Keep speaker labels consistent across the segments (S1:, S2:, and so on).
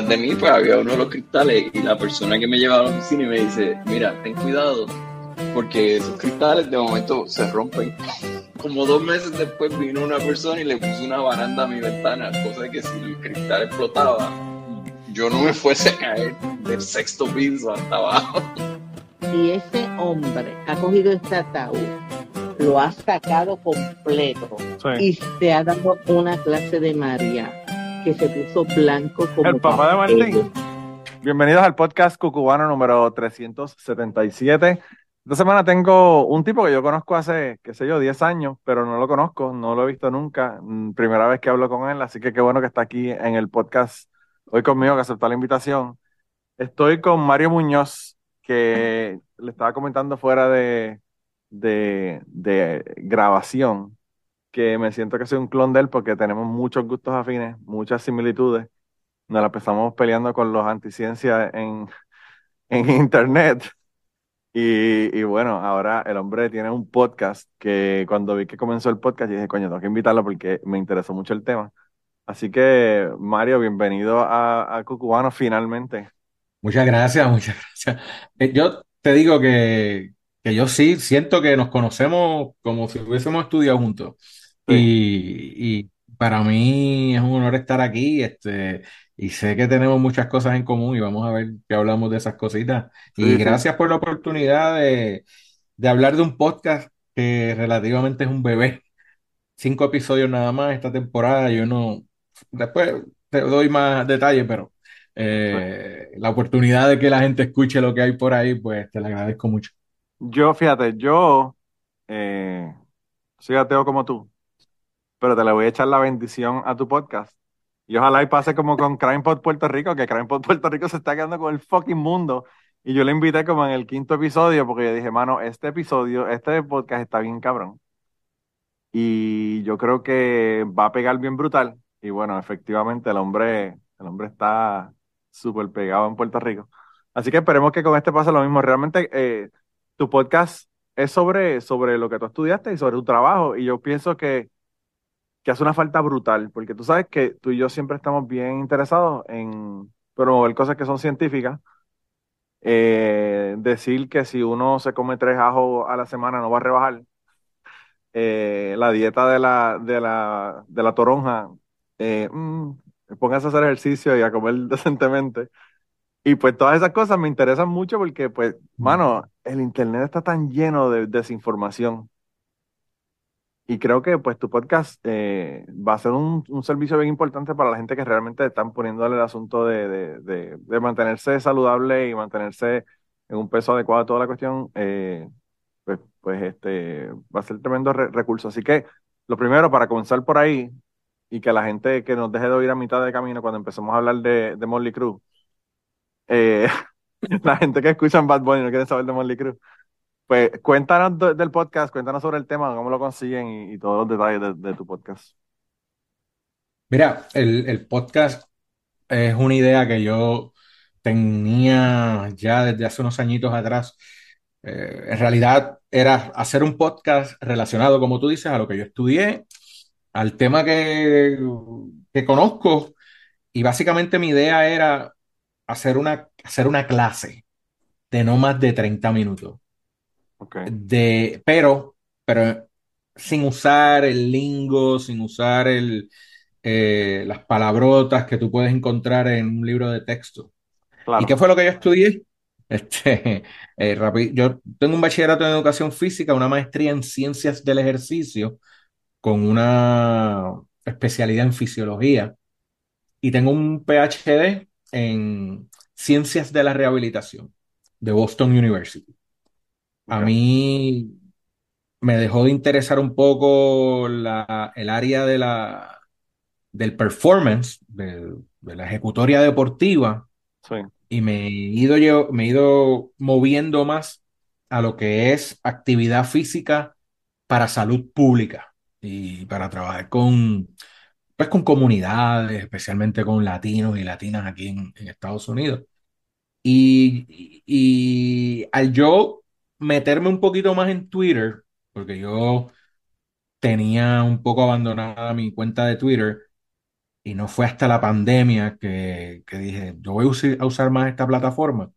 S1: detrás de mí pues había uno de los cristales y la persona que me llevaba a la oficina y me dice, mira, ten cuidado, porque esos cristales de momento se rompen. Como dos meses después vino una persona y le puso una baranda a mi ventana, cosa de que si el cristal explotaba, yo no me fuese a caer del sexto piso hasta abajo.
S2: Y ese hombre ha cogido este ataúd, lo ha sacado completo y se ha dado una clase de María que se puso blanco como
S3: el papá de Martín. Bienvenidos al podcast cucubano número 377. Esta semana tengo un tipo que yo conozco hace, qué sé yo, 10 años, pero no lo conozco, no lo he visto nunca. Mm, primera vez que hablo con él, así que qué bueno que está aquí en el podcast hoy conmigo, que aceptó la invitación. Estoy con Mario Muñoz, que le estaba comentando fuera de, de, de grabación, que me siento que soy un clon de él porque tenemos muchos gustos afines, muchas similitudes. Nos la empezamos peleando con los anticiencias en, en internet y, bueno, ahora el hombre tiene un podcast que cuando vi que comenzó el podcast, dije, coño, tengo que invitarlo porque me interesó mucho el tema. Así que, Mario, bienvenido a, a Cucubano finalmente.
S4: Muchas gracias, muchas gracias. Eh, yo te digo que, que yo sí siento que nos conocemos como si hubiésemos estudiado juntos. Y, y para mí es un honor estar aquí. Este, y sé que tenemos muchas cosas en común y vamos a ver qué hablamos de esas cositas. Y gracias por la oportunidad de, hablar de un podcast que relativamente es un bebé. Cinco episodios nada más esta temporada. Yo no, después te doy más detalles, pero eh, la oportunidad de que la gente escuche lo que hay por ahí, pues te la agradezco mucho.
S3: Yo, fíjate, yo eh, soy ateo como tú, pero te le voy a echar la bendición a tu podcast y ojalá y pase como con CrimePod Puerto Rico, que CrimePod Puerto Rico se está quedando con el fucking mundo. Y yo le invité como en el quinto episodio, porque yo dije, mano, este episodio, este podcast está bien cabrón. Y yo creo que va a pegar bien brutal. Y bueno, efectivamente el hombre, el hombre está súper pegado en Puerto Rico. Así que esperemos que con este pase lo mismo. Realmente eh, tu podcast es sobre, sobre lo que tú estudiaste y sobre tu trabajo. Y yo pienso que que hace una falta brutal, porque tú sabes que tú y yo siempre estamos bien interesados en promover cosas que son científicas. Eh, decir que si uno se come tres ajos a la semana no va a rebajar. Eh, la dieta de la, de la, de la toronja, eh, mm, póngase a hacer ejercicio y a comer decentemente. Y pues todas esas cosas me interesan mucho porque, pues, mano, el internet está tan lleno de desinformación y creo que pues tu podcast eh, va a ser un, servicio bien importante para la gente que realmente están poniéndole el asunto de, mantenerse saludable y mantenerse en un peso adecuado a toda la cuestión. Eh, pues, pues este va a ser tremendo recurso. Así que lo primero, para comenzar por ahí, y que la gente que nos deje de oír a mitad de camino cuando empecemos a hablar de, de Molly Cruz, eh, la gente que escucha Bad Bunny no quiere saber de Molly Cruz. Pues cuéntanos del podcast, cuéntanos sobre el tema, cómo lo consiguen y, todos los detalles de, tu podcast.
S4: Mira, el, podcast es una idea que yo tenía ya desde hace unos añitos atrás. Eh, en realidad era hacer un podcast relacionado, como tú dices, a lo que yo estudié, al tema que, que conozco. Y básicamente mi idea era hacer una, hacer una clase de no más de 30 minutos de, pero, pero sin usar el lingo, sin usar el, eh, las palabrotas que tú puedes encontrar en un libro de texto. ¿Y qué fue lo que yo estudié? Este, eh, yo tengo un bachillerato en educación física, una maestría en ciencias del ejercicio, con una especialidad en fisiología, y tengo un PhD en ciencias de la rehabilitación de Boston University. A mí me dejó de interesar un poco el área de la, del performance, de, la ejecutoria deportiva, y me he, ido, yo, me he ido moviendo más a lo que es actividad física para salud pública y para trabajar con, pues, con comunidades, especialmente con latinos y latinas aquí en, Estados Unidos. Y, y, al yo meterme un poquito más en Twitter, porque yo tenía un poco abandonada mi cuenta de Twitter, y no fue hasta la pandemia que, que dije, yo voy a usar más esta plataforma,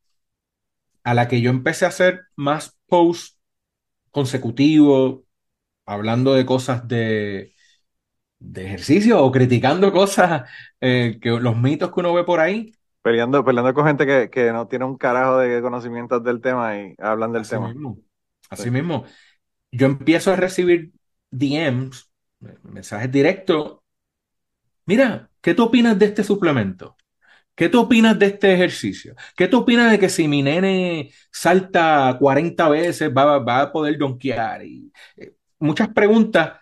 S4: a la que yo empecé a hacer más posts consecutivos, hablando de cosas de, de ejercicio o criticando cosas, eh, que los mitos que uno ve por ahí.
S3: Peleando, peleando con gente que, que no tiene un carajo de conocimientos del tema y hablan del
S4: Así
S3: tema.
S4: mismo. Así mismo. Yo empiezo a recibir DMs, mensajes directos. Mira, ¿qué tú opinas de este suplemento? ¿Qué tú opinas de este ejercicio? ¿Qué tú opinas de que si mi nene salta 40 veces va, va a poder donkear? Y, eh, muchas preguntas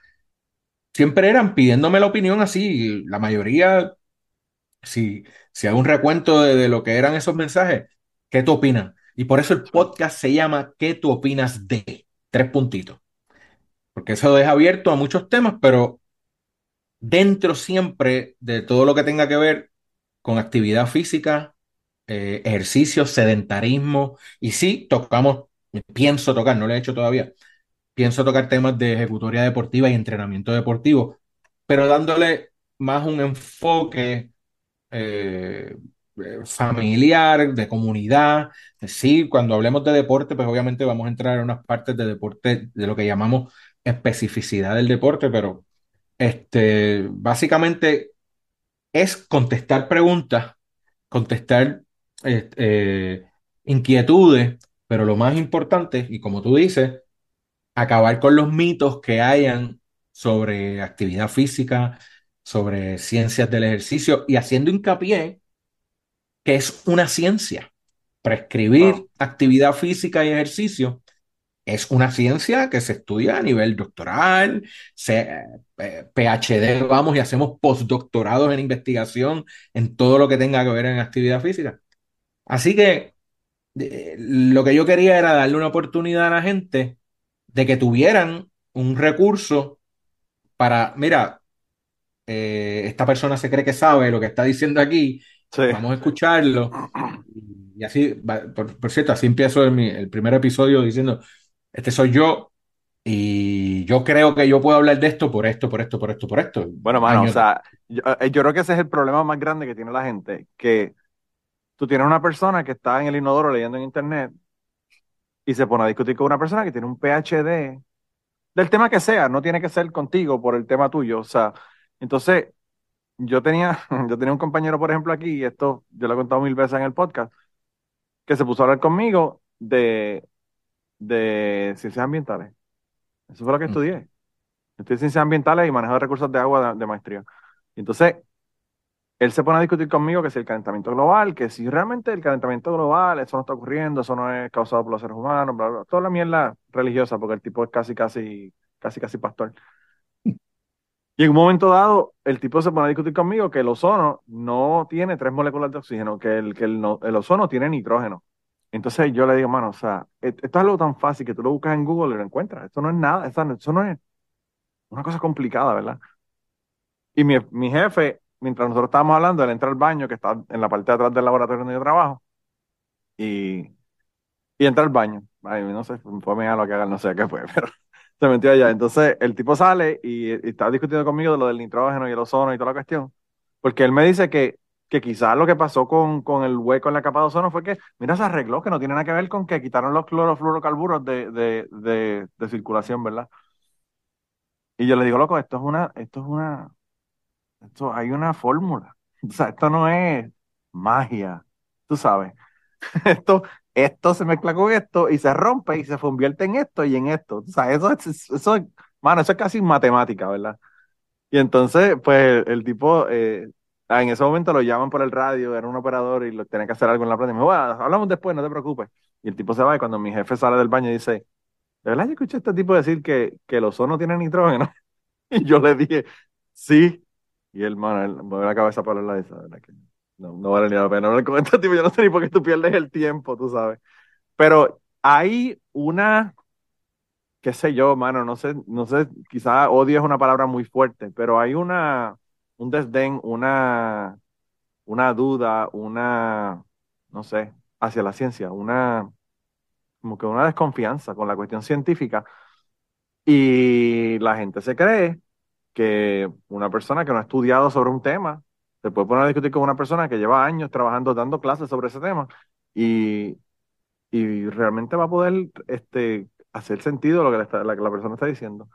S4: siempre eran pidiéndome la opinión así. La mayoría, si, si hago un recuento de, lo que eran esos mensajes, ¿qué tú opinas? Y por eso el podcast se llama ¿Qué tú opinas de? Tres puntitos. Porque eso deja abierto a muchos temas, pero dentro siempre de todo lo que tenga que ver con actividad física, eh, ejercicio, sedentarismo. Y sí, tocamos, pienso tocar, no lo he hecho todavía, pienso tocar temas de ejecutoria deportiva y entrenamiento deportivo, pero dándole más un enfoque eh, eh, familiar, de comunidad. Sí, cuando hablemos de deporte, pues obviamente vamos a entrar en unas partes de deporte, de lo que llamamos especificidad del deporte, pero este, básicamente es contestar preguntas, contestar eh, inquietudes, pero lo más importante, y como tú dices, acabar con los mitos que hayan sobre actividad física, sobre ciencias del ejercicio y haciendo hincapié que es una ciencia. Prescribir actividad física y ejercicio es una ciencia que se estudia a nivel doctoral, se, eh, PhD, vamos, y hacemos postdoctorados en investigación en todo lo que tenga que ver en actividad física. Así que eh, lo que yo quería era darle una oportunidad a la gente de que tuvieran un recurso para, mira, eh, esta persona se cree que sabe lo que está diciendo aquí, vamos a escucharlo. Y así, por, cierto, así empiezo el, el primer episodio diciendo, este soy yo, y yo creo que yo puedo hablar de esto por esto, por esto, por esto, por esto.
S3: Bueno, mano, o sea, yo, eh, yo, creo que ese es el problema más grande que tiene la gente, que tú tienes una persona que está en el inodoro leyendo en internet y se pone a discutir con una persona que tiene un PhD del tema que sea, no tiene que ser contigo por el tema tuyo, o sea, entonces yo tenía, yo tenía un compañero, por ejemplo, aquí, y esto yo lo he contado mil veces en el podcast, que se puso a hablar conmigo de, de ciencias ambientales. Eso fue lo que mm. estudié. Estudié ciencias ambientales y manejo de recursos de agua de, maestría. Y entonces, él se pone a discutir conmigo que si el calentamiento global, que si realmente el calentamiento global, eso no está ocurriendo, eso no es causado por los seres humanos, bla, bla, toda la mierda religiosa, porque el tipo es casi, casi, casi, casi pastor. Y en un momento dado, el tipo se pone a discutir conmigo que el ozono no tiene tres moléculas de oxígeno, que el, que el, el ozono tiene nitrógeno. Entonces yo le digo, mano, o sea, e-, esto es algo tan fácil que tú lo buscas en Google y lo encuentras. Esto no es nada, eso no es una cosa complicada, ¿verdad? Y mi, mi jefe, mientras nosotros estábamos hablando, él entra al baño que está en la parte de atrás del laboratorio donde yo trabajo y, y entra al baño. Ay, no sé, fue a lo que haga, no sé qué fue, pero se metió allá. Entonces el tipo sale y, y está discutiendo conmigo de lo del nitrógeno y el ozono y toda la cuestión, porque él me dice que que quizás lo que pasó con, con, el hueco en la capa de ozono fue que, mira, se arregló, que no tiene nada que ver con que quitaron los clorofluorocarburos de, de, de, de circulación, ¿verdad? Y yo le digo, loco, esto es una, esto es una, esto hay una fórmula. O sea, esto no es magia, tú sabes. Esto, esto se mezcla con esto y se rompe y se convierte en esto y en esto. O sea, eso es, eso, mano, eso es casi matemática, ¿verdad? Y entonces, pues el tipo eh, Ah, en ese momento lo llaman por el radio, era un operador y lo tenía que hacer algo en la planta. Y me dijo, hablamos después, no te preocupes. Y el tipo se va y cuando mi jefe sale del baño dice, ¿de verdad yo escuché a este tipo decir que, que el ozono tiene nitrógeno? Y yo le dije, sí. Y el man, él mueve la cabeza para la de esa, ¿verdad? Que no, no vale ni la pena hablar con este tipo. Yo no sé ni por qué tú pierdes el tiempo, tú sabes. Pero hay una, qué sé yo, mano, no sé, no sé, quizá odio es una palabra muy fuerte, pero hay una un desdén, una, una duda, una, no sé, hacia la ciencia, una, como que una desconfianza con la cuestión científica. Y la gente se cree que una persona que no ha estudiado sobre un tema se puede poner a discutir con una persona que lleva años trabajando, dando clases sobre ese tema y, y realmente va a poder este, hacer sentido lo que, la, la persona está diciendo.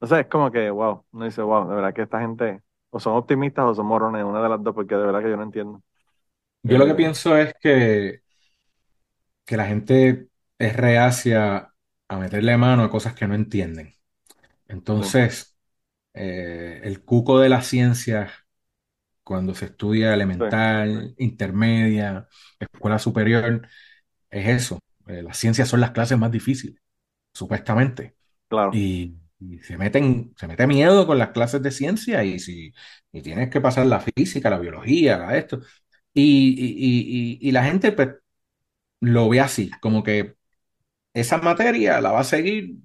S3: O sea, es como que, wow, uno dice, wow, de verdad que esta gente o son optimistas o son morones, una de las dos, porque de verdad que yo no entiendo.
S4: Yo lo que eh, pienso es que, que la gente es reacia a meterle mano a cosas que no entienden. Entonces, eh, el cuco de la ciencia, cuando se estudia elemental, intermedia, escuela superior, es eso. Eh, las ciencias son las clases más difíciles, supuestamente.
S3: Claro.
S4: Y, se meten, se mete miedo con las clases de ciencia y si y tienes que pasar la física, la biología, esto. Y, y, la gente pues, lo ve así, como que esa materia la va a seguir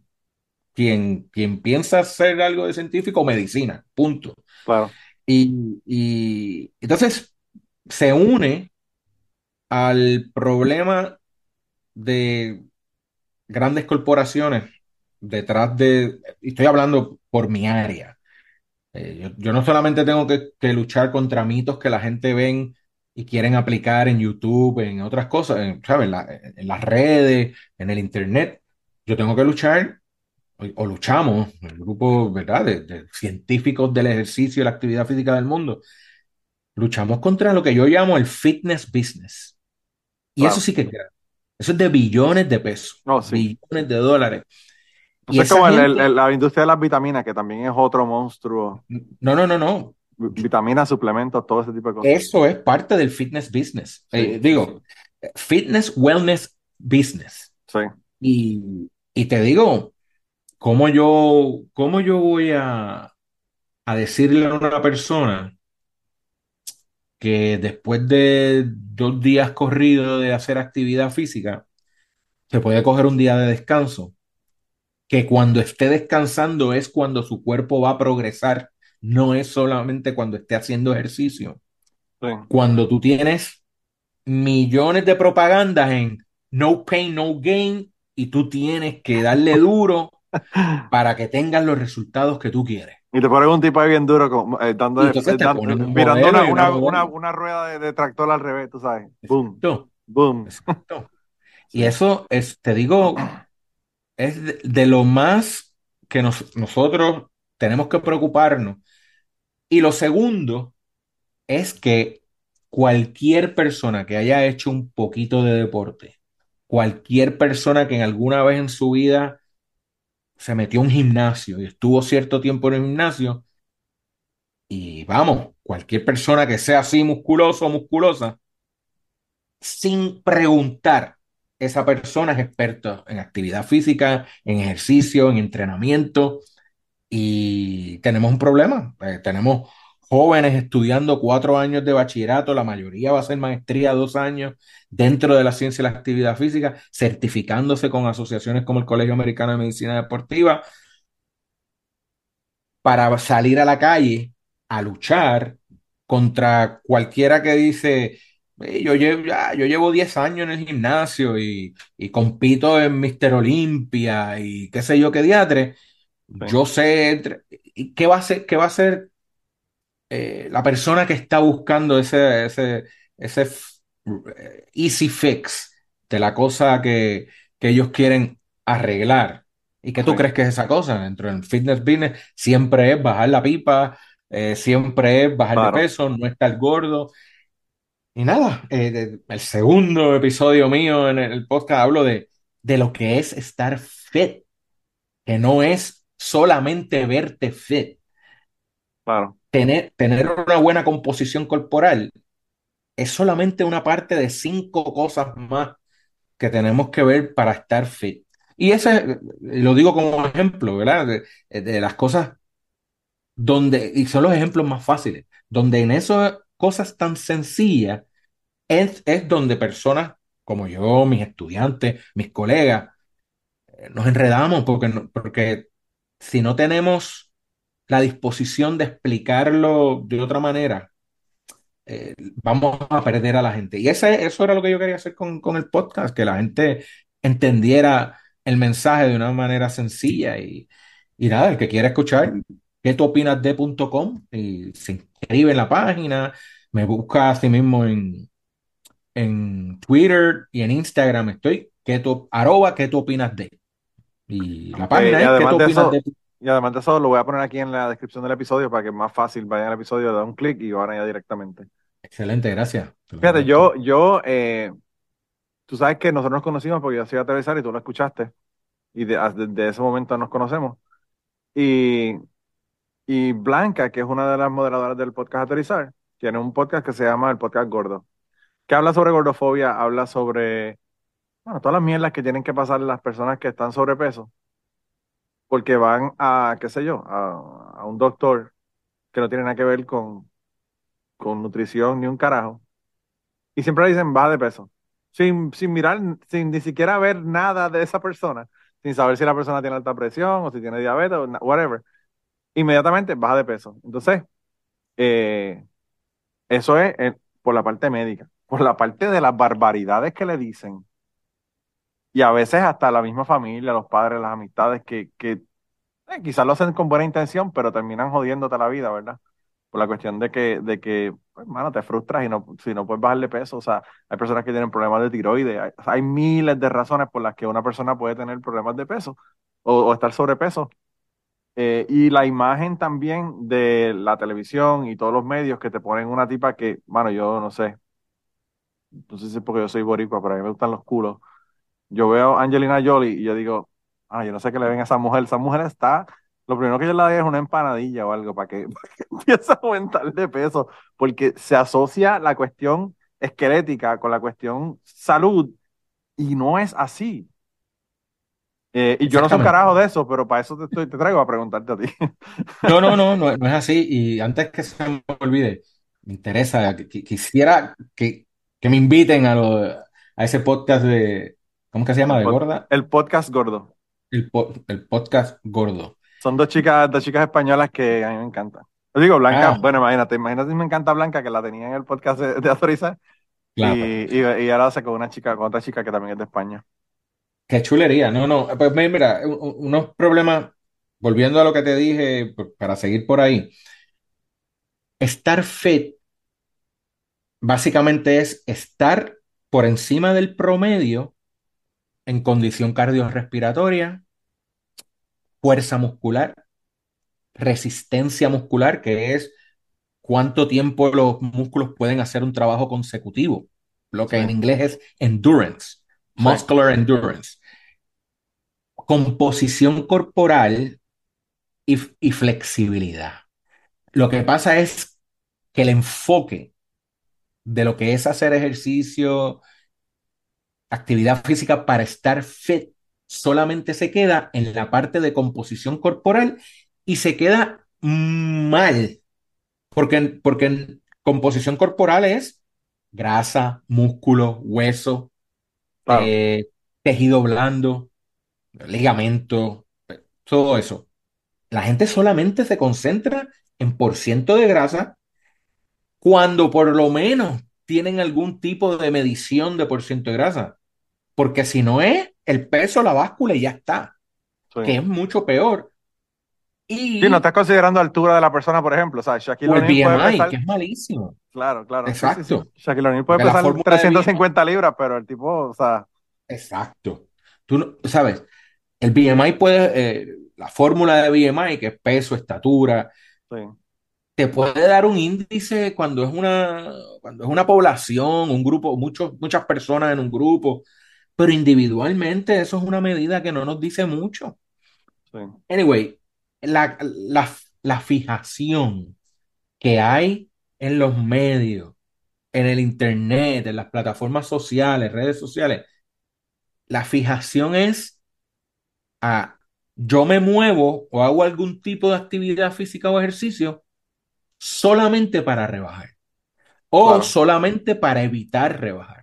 S4: quien, quien piensa hacer algo de científico o medicina, punto.
S3: Claro.
S4: Y, y entonces se une al problema de grandes corporaciones detrás de, estoy hablando por mi área. Eh, yo, no solamente tengo que, luchar contra mitos que la gente ven y quieren aplicar en YouTube, en otras cosas, en, ¿sabes? En, las redes, en el Internet. Yo tengo que luchar, o, luchamos, el grupo, ¿verdad?, de, científicos del ejercicio y la actividad física del mundo, luchamos contra lo que yo llamo el fitness business. Y eso sí que es Eso es de billones de pesos,
S3: oh,
S4: billones de dólares.
S3: y es como la industria de las vitaminas, que también es otro monstruo.
S4: No, no, no, no
S3: vitaminas, suplementos, todo ese tipo de cosas.
S4: Eso es parte del fitness business. Eh, digo, fitness, wellness business.
S3: Sí.
S4: Y, te digo, ¿cómo yo, cómo yo voy a, a decirle a una persona que después de dos días corridos de hacer actividad física, se puede coger un día de descanso? Que cuando esté descansando es cuando su cuerpo va a progresar no es solamente cuando esté haciendo ejercicio. Cuando tú tienes millones de propagandas en no pain, no gain, y tú tienes que darle duro para que tengas los resultados que tú quieres.
S3: Y te ponen un tipo ahí bien duro, como, eh, dando, mirando una, rueda de, tractor al revés, tú sabes. Boom. Boom.
S4: Y eso es, te digo, es de, lo más que nosotros tenemos que preocuparnos y lo segundo es que cualquier persona que haya hecho un poquito de deporte, cualquier persona que en alguna vez en su vida se metió a un gimnasio y estuvo cierto tiempo en el gimnasio, y vamos, cualquier persona que sea así musculoso o musculosa, sin preguntar, esa persona es experta en actividad física, en ejercicio, en entrenamiento, y tenemos un problema. Eh, tenemos jóvenes estudiando cuatro años de bachillerato, la mayoría va a hacer maestría dos años dentro de la ciencia y la actividad física, certificándose con asociaciones como el Colegio Americano de Medicina Deportiva, para salir a la calle a luchar contra cualquiera que dice, yo llevo, yo llevo 10 años en el gimnasio y, y compito en Mister Olimpia y qué sé yo qué diatre yo sé qué va a ser, qué va a ser eh, la persona que está buscando ese, ese, ese eh, easy fix de la cosa que, ellos quieren arreglar. ¿Y qué tú crees que es esa cosa? Dentro del fitness business siempre es bajar la pipa, eh, siempre es bajar de peso, no estar gordo. Y nada, el segundo episodio mío en el podcast hablo de, de lo que es estar fit, que no es solamente verte fit.
S3: Claro.
S4: Tener, tener una buena composición corporal es solamente una parte de cinco cosas más que tenemos que ver para estar fit. Y ese, lo digo como ejemplo, ¿verdad? De, las cosas donde, y son los ejemplos más fáciles, donde en esas cosas tan sencillas es, es donde personas como yo, mis estudiantes, mis colegas, eh, nos enredamos porque, porque si no tenemos la disposición de explicarlo de otra manera, eh, vamos a perder a la gente. Y ese, eso era lo que yo quería hacer con, el podcast, que la gente entendiera el mensaje de una manera sencilla. Y, nada, el que quiera escuchar, ¿qué tú opinas de.com? Y se inscribe en la página, Me busca a sí mismo en, en Twitter y en Instagram. Estoy, ¿qué tú, arroba, ¿qué tú opinas de? Y la página es, ¿qué tú opinas de?
S3: Y además de eso, lo voy a poner aquí en la descripción del episodio para que es más fácil vayan al episodio, dan un clic y van allá directamente.
S4: Excelente, gracias.
S3: Fíjate, yo, yo, eh, tú sabes que nosotros nos conocimos porque yo soy atravesar y tú lo escuchaste. Y desde de, ese momento nos conocemos. Y, y Blanca, que es una de las moderadoras del podcast Aterrizar, tiene un podcast que se llama el Podcast Gordo, que habla sobre gordofobia, habla sobre, bueno, todas las mierdas que tienen que pasar las personas que están sobrepeso porque van a, qué sé yo, a, un doctor que no tiene nada que ver con, con nutrición ni un carajo. Y siempre le dicen, baja de peso. Sin, sin mirar, sin ni siquiera ver nada de esa persona, sin saber si la persona tiene alta presión o si tiene diabetes o whatever. Inmediatamente baja de peso. Entonces, eh, eso es eh, por la parte médica. Por la parte de las barbaridades que le dicen y a veces hasta la misma familia, los padres, las amistades que, que eh, quizás lo hacen con buena intención, pero terminan jodiéndote la vida, ¿verdad? Por la cuestión de que, de que, hermano, pues, te frustras y no, si no puedes bajarle peso. O sea, hay personas que tienen problemas de tiroides. Hay, miles de razones por las que una persona puede tener problemas de peso o, estar sobrepeso. Eh, y la imagen también de la televisión y todos los medios que te ponen una tipa que, bueno, yo no sé, no sé si es porque yo soy boricua, pero a mí me gustan los culos yo veo a Angelina Jolie y yo digo, ah, yo no sé qué le ven a esa mujer. Esa mujer está, lo primero que yo le doy es una empanadilla o algo para que, empiece a aumentar de peso, porque se asocia la cuestión esquelética con la cuestión salud y no es así. Eh, y yo no soy carajo de eso, pero para eso te, estoy, te traigo a preguntarte a ti.
S4: No, no, no, no, es así. Y antes que se me olvide, me interesa, quisiera que, que me inviten a, a ese podcast de, ¿Cómo que se llama? ¿De gorda?
S3: El podcast gordo.
S4: El, el podcast gordo.
S3: Son dos chicas, dos chicas españolas que a mí me encantan. Yo digo Blanca, ah. bueno, imagínate, imagínate si me encanta Blanca, que la tenía en el podcast de, de Y, y, ahora con una chica, con otra chica que también es de España.
S4: Qué chulería, no, no. Pues mira, unos problemas, volviendo a lo que te dije, para seguir por ahí. Estar fit básicamente es estar por encima del promedio en condición cardiorrespiratoria, fuerza muscular, resistencia muscular, que es cuánto tiempo los músculos pueden hacer un trabajo consecutivo, lo que en inglés es endurance, muscular endurance, composición corporal y, y flexibilidad. Lo que pasa es que el enfoque de lo que es hacer ejercicio, actividad física para estar fit solamente se queda en la parte de composición corporal y se queda mal, porque, porque en composición corporal es grasa, músculo, hueso, eh, tejido blando, ligamento, todo eso. La gente solamente se concentra en por ciento de grasa cuando por lo menos tienen algún tipo de medición de por ciento de grasa. Porque si no es, el peso, la báscula y ya está. Que es mucho peor.
S3: Y no estás considerando altura de la persona, por ejemplo. O sea, Shaquille
S4: O'Neal puede pesar... que es malísimo.
S3: Claro, claro.
S4: Exacto.
S3: Shaquille O'Neal puede pesar 350 libras, pero el tipo, o sea...
S4: Exacto. Tú sabes, el BMI puede, eh, la fórmula de BMI, que es peso, estatura, te puede dar un índice cuando es una, cuando es una población, un grupo, muchos, muchas personas en un grupo, pero individualmente eso es una medida que no nos dice mucho. Anyway, la, la, fijación que hay en los medios, en el internet, en las plataformas sociales, redes sociales, la fijación es a yo me muevo o hago algún tipo de actividad física o ejercicio solamente para rebajar o solamente para evitar rebajar.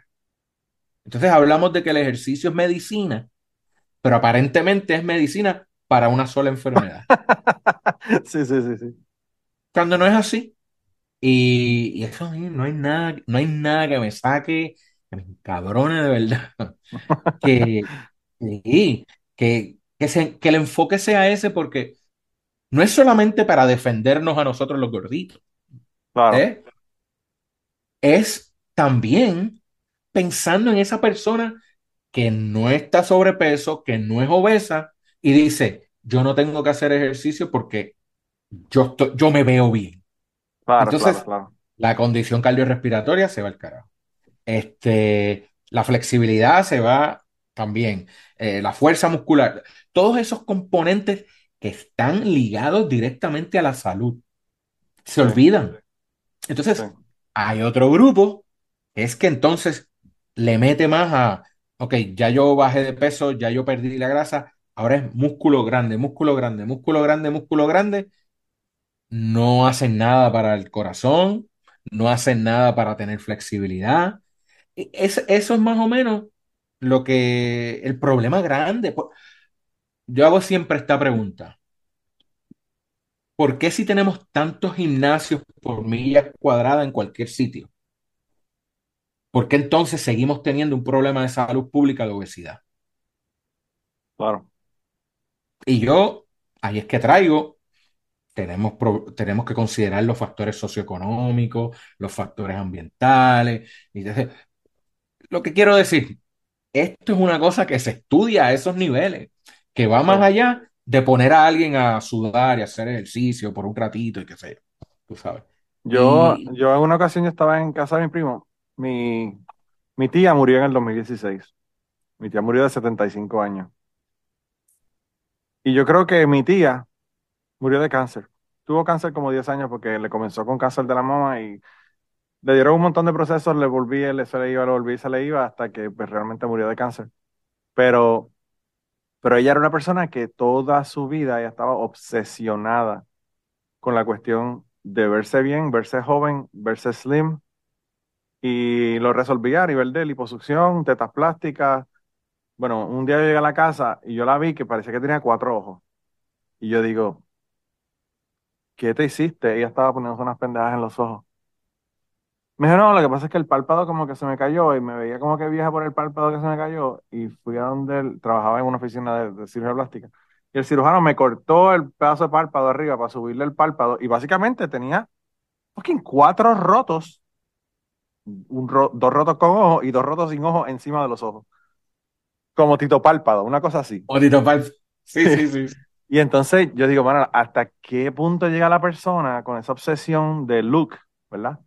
S4: Entonces hablamos de que el ejercicio es medicina, pero aparentemente es medicina para una sola enfermedad.
S3: sí, sí, sí, sí.
S4: Cuando no es así. Y, eso no hay nada, no hay nada que me saque, que me encabrone de verdad. que, que, que, que el enfoque sea ese porque no es solamente para defendernos a nosotros los gorditos. Claro. ¿eh? es también pensando en esa persona que no está sobrepeso, que no es obesa y dice, yo no tengo que hacer ejercicio porque yo, yo me veo bien. Entonces, la condición cardiorrespiratoria se va al carajo. Este, la flexibilidad se va también. Eh, la fuerza muscular. Todos esos componentes que están ligados directamente a la salud se olvidan. Entonces, hay otro grupo, es que entonces le mete más a, ok, ya yo bajé de peso, ya yo perdí la grasa, ahora es músculo grande, músculo grande, músculo grande, músculo grande. No hacen nada para el corazón, no hacen nada para tener flexibilidad. E, es, eso es más o menos lo que el problema grande. Yo hago siempre esta pregunta. ¿Por qué si tenemos tantos gimnasios por milla cuadrada en cualquier sitio? ¿Por qué entonces seguimos teniendo un problema de salud pública de obesidad?
S3: Claro.
S4: Y yo, ahí es que traigo, tenemos, tenemos que considerar los factores socioeconómicos, los factores ambientales. Y lo que quiero decir, esto es una cosa que se estudia a esos niveles, que va más allá de poner a alguien a sudar y hacer ejercicio por un ratito y qué sé yo, tú sabes.
S3: Yo, yo en una ocasión yo estaba en casa de mi primo, mi, mi tía murió en el 2016, mi tía murió de 75 años. Y yo creo que mi tía murió de cáncer. Tuvo cáncer como 10 años porque le comenzó con cáncer de la mama y le dieron un montón de procesos, le volví, se le iba, le volví, se le iba hasta que pues, realmente murió de cáncer. Pero pero ella era una persona que toda su vida ella estaba obsesionada con la cuestión de verse bien, verse joven, verse slim. Y lo resolvía a nivel de liposucción, tetas plásticas. Bueno, un día yo llegué a la casa y yo la vi que parecía que tenía cuatro ojos. Y yo digo, ¿qué te hiciste? Ella estaba poniendo unas pendejas en los ojos. Me dijo, no, lo que pasa es que el párpado como que se me cayó y me veía como que vieja por el párpado que se me cayó y fui a donde él trabajaba en una oficina de, cirugía plástica. Y el cirujano me cortó el pedazo de párpado arriba para subirle el párpado y básicamente tenía fucking cuatro rotos, un dos rotos con ojo y dos rotos sin ojo encima de los ojos. Como Tito Párpado, una cosa así.
S4: O Tito Párpado. Sí, sí, sí.
S3: Y entonces yo digo, bueno, ¿hasta qué punto llega la persona con esa obsesión de look, ¿verdad?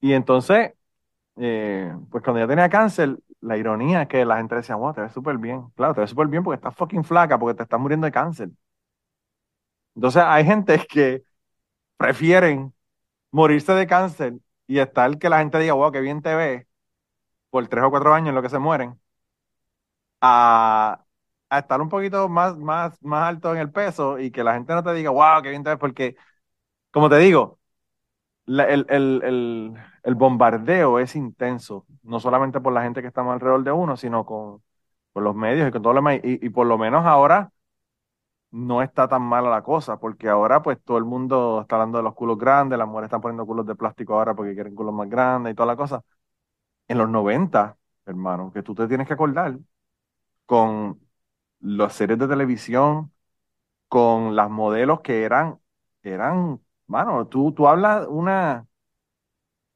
S3: Y entonces, eh, pues cuando ya tenía cáncer, la ironía es que la gente decía, wow, te ves súper bien. Claro, te ves súper bien porque estás fucking flaca, porque te estás muriendo de cáncer. Entonces hay gente que prefieren morirse de cáncer y estar que la gente diga, wow, qué bien te ves, por tres o cuatro años en lo que se mueren, a, estar un poquito más, más, más alto en el peso y que la gente no te diga, wow, qué bien te ves, porque, como te digo, el, bombardeo es intenso, no solamente por la gente que está alrededor de uno, sino con, los medios y con todo lo demás. Y, por lo menos ahora no está tan mala la cosa, porque ahora pues todo el mundo está hablando de los culos grandes, las mujeres están poniendo culos de plástico ahora porque quieren culos más grandes y toda la cosa. En los 90, hermano, que tú te tienes que acordar con las series de televisión, con las modelos que eran, eran Mano, tú, tú hablas una,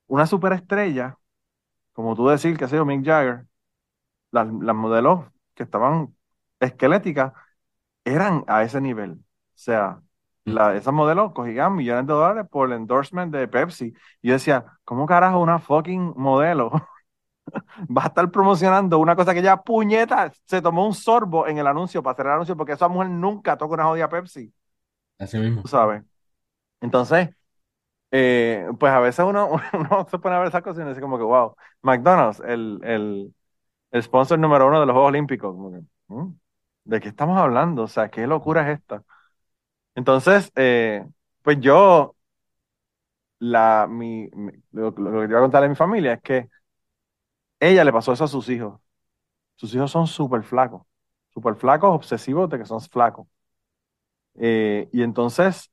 S3: una superestrella, como tú decir, que ha sido Mick Jagger, las, modelos que estaban esqueléticas eran a ese nivel. O sea, mm. la, esas modelos cogían millones de dólares por el endorsement de Pepsi. Y yo decía, ¿cómo carajo una fucking modelo va a estar promocionando una cosa que ya puñeta se tomó un sorbo en el anuncio para hacer el anuncio porque esa mujer nunca toca una jodida Pepsi?
S4: Así mismo.
S3: ¿Tú sabes? Entonces, eh, pues a veces uno, uno, se pone a ver esas cosas y dice como que, wow, McDonald's, el, el, el sponsor número uno de los Juegos Olímpicos. Mm, ¿De qué estamos hablando? O sea, ¿qué locura es esta? Entonces, eh, pues yo, la, mi, lo, que te iba a contar de mi familia es que ella le pasó eso a sus hijos. Sus hijos son súper flacos, súper flacos, obsesivos de que son flacos. Eh, y entonces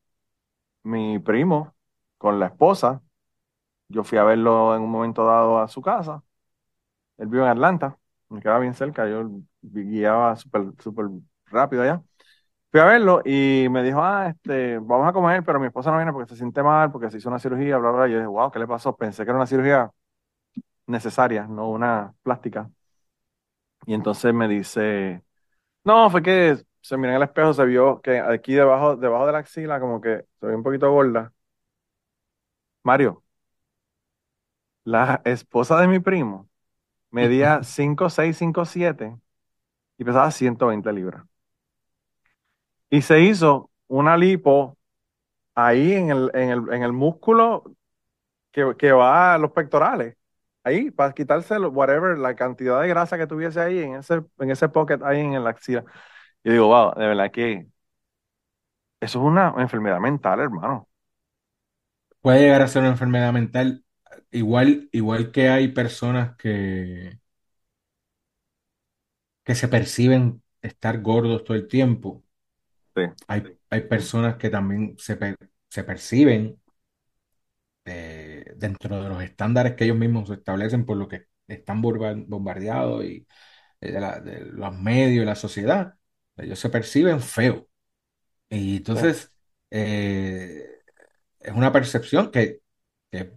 S3: mi primo con la esposa. Yo fui a verlo en un momento dado a su casa. Él vive en Atlanta, me quedaba bien cerca, yo guiaba súper super rápido allá. Fui a verlo y me dijo, ah, este, vamos a comer, pero mi esposa no viene porque se siente mal, porque se hizo una cirugía, bla, bla, bla. Yo dije, wow, ¿qué le pasó? Pensé que era una cirugía necesaria, no una plástica. Y entonces me dice, no, fue que se miró en el espejo, se vio que aquí debajo, debajo de la axila como que se ve un poquito gorda. Mario, la esposa de mi primo medía 5, 6, 5, 7 y pesaba 120 libras. Y se hizo una lipo ahí en el, en el, en el músculo que, que va a los pectorales. Ahí, para quitarse, whatever, la cantidad de grasa que tuviese ahí en ese, en ese pocket ahí en la axila. Y digo, wow, de verdad que eso es una enfermedad mental, hermano.
S4: Puede llegar a ser una enfermedad mental, igual, igual que hay personas que, que se perciben estar gordos todo el tiempo.
S3: Sí.
S4: Hay, hay personas que también se, se perciben eh, dentro de los estándares que ellos mismos establecen por lo que están bombardeados y eh, de, los medios y la sociedad. Ellos se perciben feos. Y entonces eh, es una percepción que, es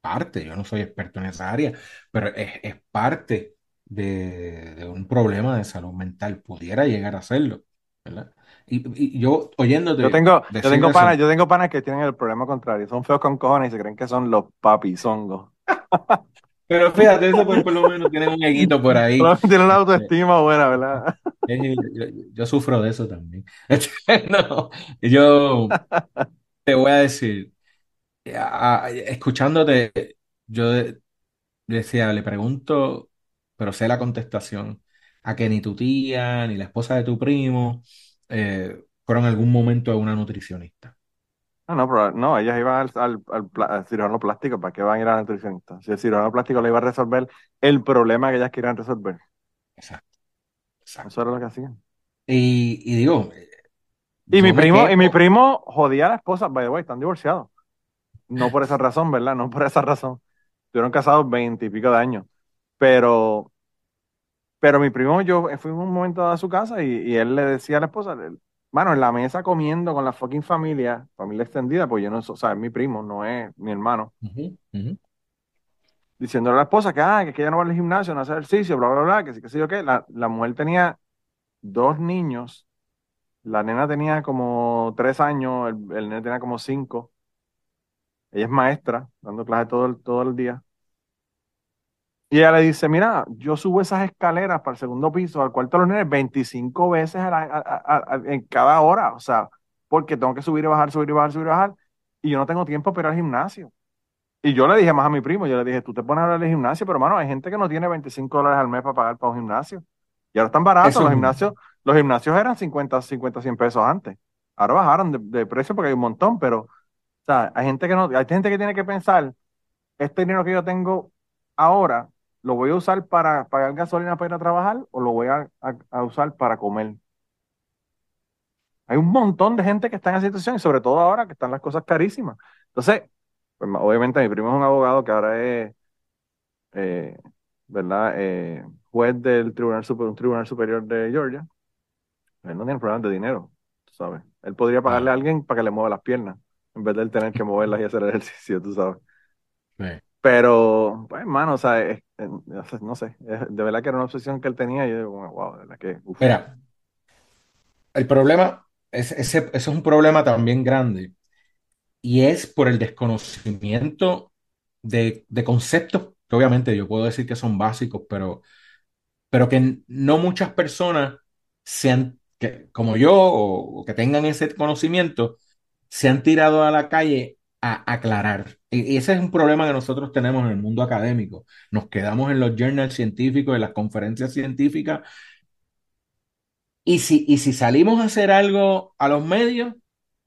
S4: parte, yo no soy experto en esa área, pero es, parte de, un problema de salud mental, pudiera llegar a serlo, ¿verdad? Y, yo oyéndote.
S3: Yo tengo, yo tengo panas, yo tengo panas que tienen el problema contrario, son feos con cojones y se creen que son los papizongos.
S4: Pero fíjate, eso por, lo menos tienen un eguito por ahí.
S3: Tienen la autoestima buena, ¿verdad?
S4: Yo, sufro de eso también. no, yo te voy a decir, escuchándote, yo decía, le pregunto, pero sé la contestación, a que ni tu tía, ni la esposa de tu primo eh, fueron en algún momento a una nutricionista.
S3: No, no, pero no, ellas iban al, al, cirujano plástico, ¿para qué van a ir a la nutricionista? Si el cirujano plástico le iba a resolver el problema que ellas querían resolver.
S4: Exacto.
S3: Eso era lo que hacían.
S4: Y, y digo.
S3: Y mi primo, y mi primo jodía a la esposa, by the way, están divorciados. No por esa razón, ¿verdad? No por esa razón. Estuvieron casados veinte y pico de años. Pero, pero mi primo, yo fui en un momento a su casa y, él le decía a la esposa, bueno, en la mesa comiendo con la fucking familia, familia extendida, pues yo no, o sea, es mi primo, no es mi hermano. Diciéndole a la esposa que, ah, que ella no va al gimnasio, no hace ejercicio, bla, bla, bla, que sí, que sí, yo qué. La, la mujer tenía dos niños, la nena tenía como tres años, el, el nene tenía como cinco. Ella es maestra, dando clases todo el, todo el día. Y ella le dice, mira, yo subo esas escaleras para el segundo piso, al cuarto de los nenes, 25 veces en cada hora, o sea, porque tengo que subir y bajar, subir y bajar, subir y bajar, y yo no tengo tiempo para ir al gimnasio. Y yo le dije más a mi primo, yo le dije, tú te pones a hablar de gimnasio, pero hermano, hay gente que no tiene 25 dólares al mes para pagar para un gimnasio. Y ahora están baratos los gimnasios. Los gimnasios eran 50, 50, 100 pesos antes. Ahora bajaron de, de precio porque hay un montón, pero, o sea, hay gente que no, hay gente que tiene que pensar, este dinero que yo tengo ahora, ¿lo voy a usar para pagar gasolina para ir a trabajar o lo voy a, usar para comer? Hay un montón de gente que está en esa situación y sobre todo ahora que están las cosas carísimas. Entonces, pues, obviamente mi primo es un abogado que ahora es, eh, ¿verdad? Eh, juez del tribunal, un tribunal superior de Georgia. Él no tiene problemas de dinero, sabes. Él podría pagarle a alguien para que le mueva las piernas en vez de tener que moverlas y hacer ejercicio, tú sabes. Pero, pues, hermano, o sea, no sé, de verdad que era una obsesión que él tenía y yo digo, wow, de verdad que...
S4: Mira, el problema, es, ese, es un problema también grande y es por el desconocimiento de, conceptos que obviamente yo puedo decir que son básicos, pero, pero que no muchas personas sean, que, como yo o que tengan ese conocimiento, se han tirado a la calle a aclarar. Y ese es un problema que nosotros tenemos en el mundo académico. Nos quedamos en los journals científicos, en las conferencias científicas. Y si, y si salimos a hacer algo a los medios,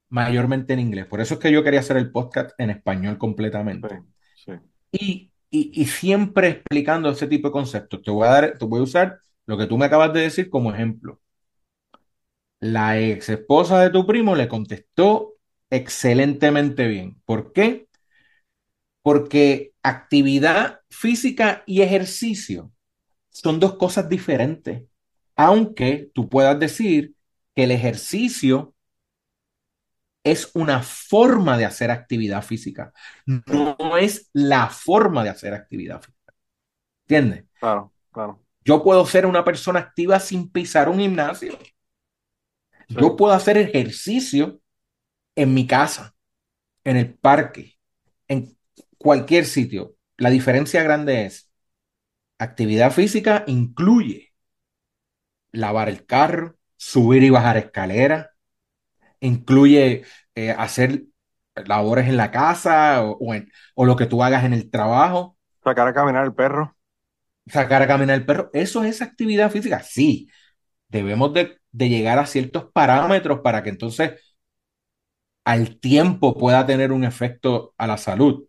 S4: mayormente en inglés. Por eso es que yo quería hacer el podcast en español completamente. Y, y, siempre explicando ese tipo de conceptos. Te voy a dar, te voy a usar lo que tú me acabas de decir como ejemplo. La ex esposa de tu primo le contestó excelentemente bien. ¿Por qué? Porque actividad física y ejercicio son dos cosas diferentes. Aunque tú puedas decir que el ejercicio es una forma de hacer actividad física, no es la forma de hacer actividad física. ¿Entiendes?
S3: Claro, claro.
S4: Yo puedo ser una persona activa sin pisar un gimnasio. Yo puedo hacer ejercicio en mi casa, en el parque, en cualquier sitio. La diferencia grande es, actividad física incluye lavar el carro, subir y bajar escaleras, incluye eh, hacer labores en la casa o, o, lo que tú hagas en el trabajo.
S3: Sacar a caminar el perro.
S4: Sacar a caminar el perro. Eso es actividad física. Sí, debemos de, de llegar a ciertos parámetros para que entonces al tiempo pueda tener un efecto a la salud.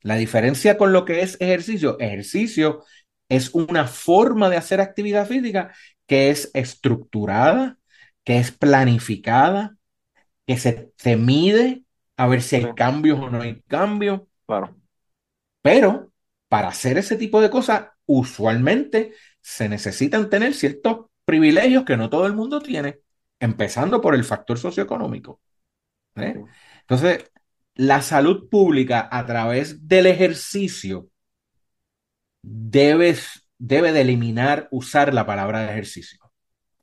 S4: La diferencia con lo que es ejercicio, ejercicio es una forma de hacer actividad física que es estructurada, que es planificada, que se, se mide a ver si hay cambios o no hay cambios.
S3: Claro.
S4: Pero para hacer ese tipo de cosas, usualmente se necesitan tener ciertos privilegios que no todo el mundo tiene, empezando por el factor socioeconómico. ¿Eh? Entonces, la salud pública a través del ejercicio debe, debe de eliminar usar la palabra ejercicio.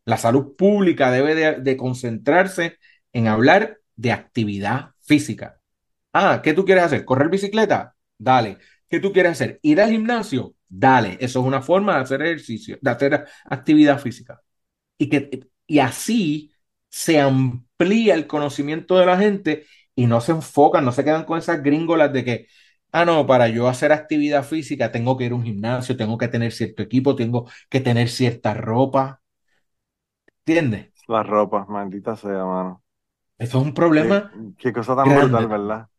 S4: La salud pública debe de, concentrarse en hablar de actividad física. Ah, ¿qué tú quieres hacer? ¿Correr bicicleta? Dale. ¿Qué tú quieres hacer? ¿Ir al gimnasio? Dale. Eso es una forma de hacer ejercicio, de hacer actividad física. Y, que, y así se amplía el conocimiento de la gente y no se enfocan, no se quedan con esas gringolas de que, ah, no, para yo hacer actividad física tengo que ir a un gimnasio, tengo que tener cierto equipo, tengo que tener cierta ropa. ¿Entiendes?
S3: La ropa, maldita sea, mano.
S4: Eso es un problema.
S3: Qué, cosa tan brutal, ¿verdad?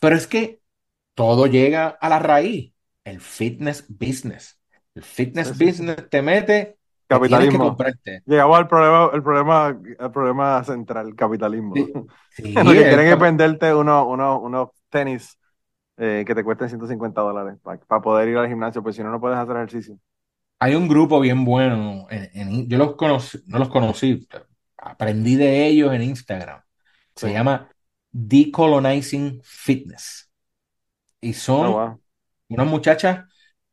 S4: Pero es que todo llega a la raíz, el fitness business. El fitness business te mete
S3: Capitalismo. Llegamos al problema, el problema, el problema central, capitalismo. Sí, Porque quieren venderte unos, unos, tenis eh, que te cuesten 150 dólares para poder ir al gimnasio, pues si no, no puedes hacer ejercicio.
S4: Hay un grupo bien bueno, yo los conocí, no los conocí, aprendí de ellos en Instagram. Se llama Decolonizing Fitness. Y son oh, unas muchachas,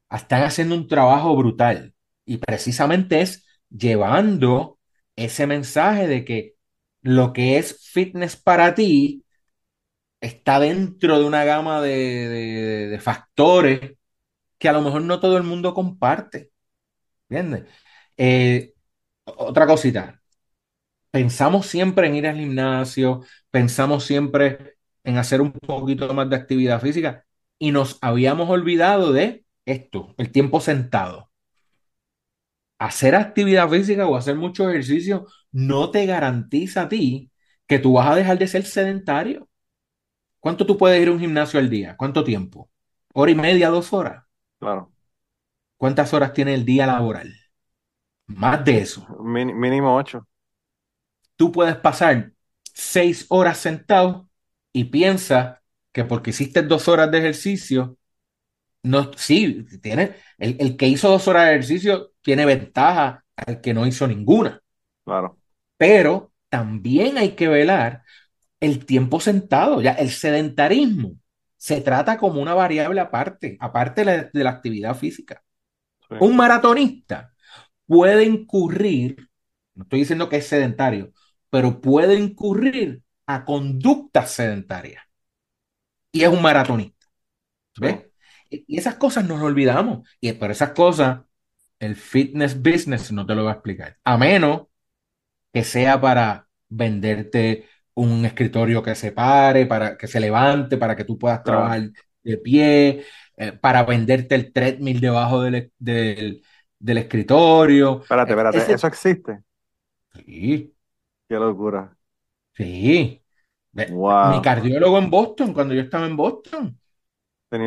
S4: están haciendo un trabajo brutal y precisamente es llevando ese mensaje de que lo que es fitness para ti está dentro de una gama de, factores que a lo mejor no todo el mundo comparte. ¿Entiendes? Eh, otra cosita. Pensamos siempre en ir al gimnasio, pensamos siempre en hacer un poquito más de actividad física y nos habíamos olvidado de esto, el tiempo sentado hacer actividad física o hacer mucho ejercicio no te garantiza a ti que tú vas a dejar de ser sedentario. ¿Cuánto tú puedes ir a un gimnasio al día? ¿Cuánto tiempo? ¿Hora y media, dos horas?
S3: Claro.
S4: ¿Cuántas horas tiene el día laboral? Más de eso.
S3: mínimo ocho.
S4: Tú puedes pasar seis horas sentado y piensa que porque hiciste dos horas de ejercicio, no, sí, tiene, el, el que hizo dos horas de ejercicio tiene ventaja al que no hizo ninguna.
S3: Claro.
S4: Pero también hay que velar el tiempo sentado, ya el sedentarismo se trata como una variable aparte, aparte de la, actividad física. Un maratonista puede incurrir, no estoy diciendo que es sedentario, pero puede incurrir a conductas sedentarias. Y es un maratonista. ¿Ves? Y esas cosas nos olvidamos. Y por esas cosas, el fitness business no te lo va a explicar. A menos que sea para venderte un escritorio que se pare, para que se levante, para que tú puedas trabajar de pie, eh, para venderte el treadmill debajo del, del, escritorio.
S3: Espérate, espérate, ¿eso existe?
S4: Sí.
S3: Qué locura.
S4: Sí. Mi cardiólogo en Boston, cuando yo estaba en Boston,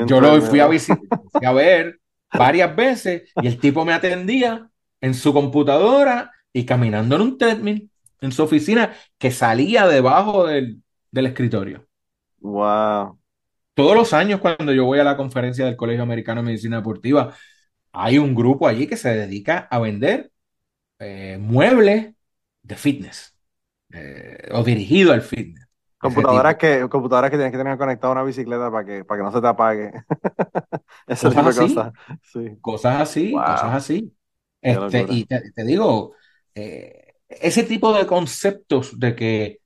S4: yo lo fui a visitar, fui a ver varias veces y el tipo me atendía en su computadora y caminando en un treadmill en su oficina que salía debajo del, del escritorio.
S3: Wow.
S4: Todos los años cuando yo voy a la conferencia del Colegio Americano de Medicina Deportiva, hay un grupo allí que se dedica a vender eh, muebles de fitness eh, o dirigido al fitness.
S3: Computadoras que, computadoras que tienes que tener conectada a una bicicleta para que, para que no se te apague.
S4: Ese cosas así, cosas. Sí. Cosas así, cosas así. Este, y te, digo, eh, ese tipo de conceptos de que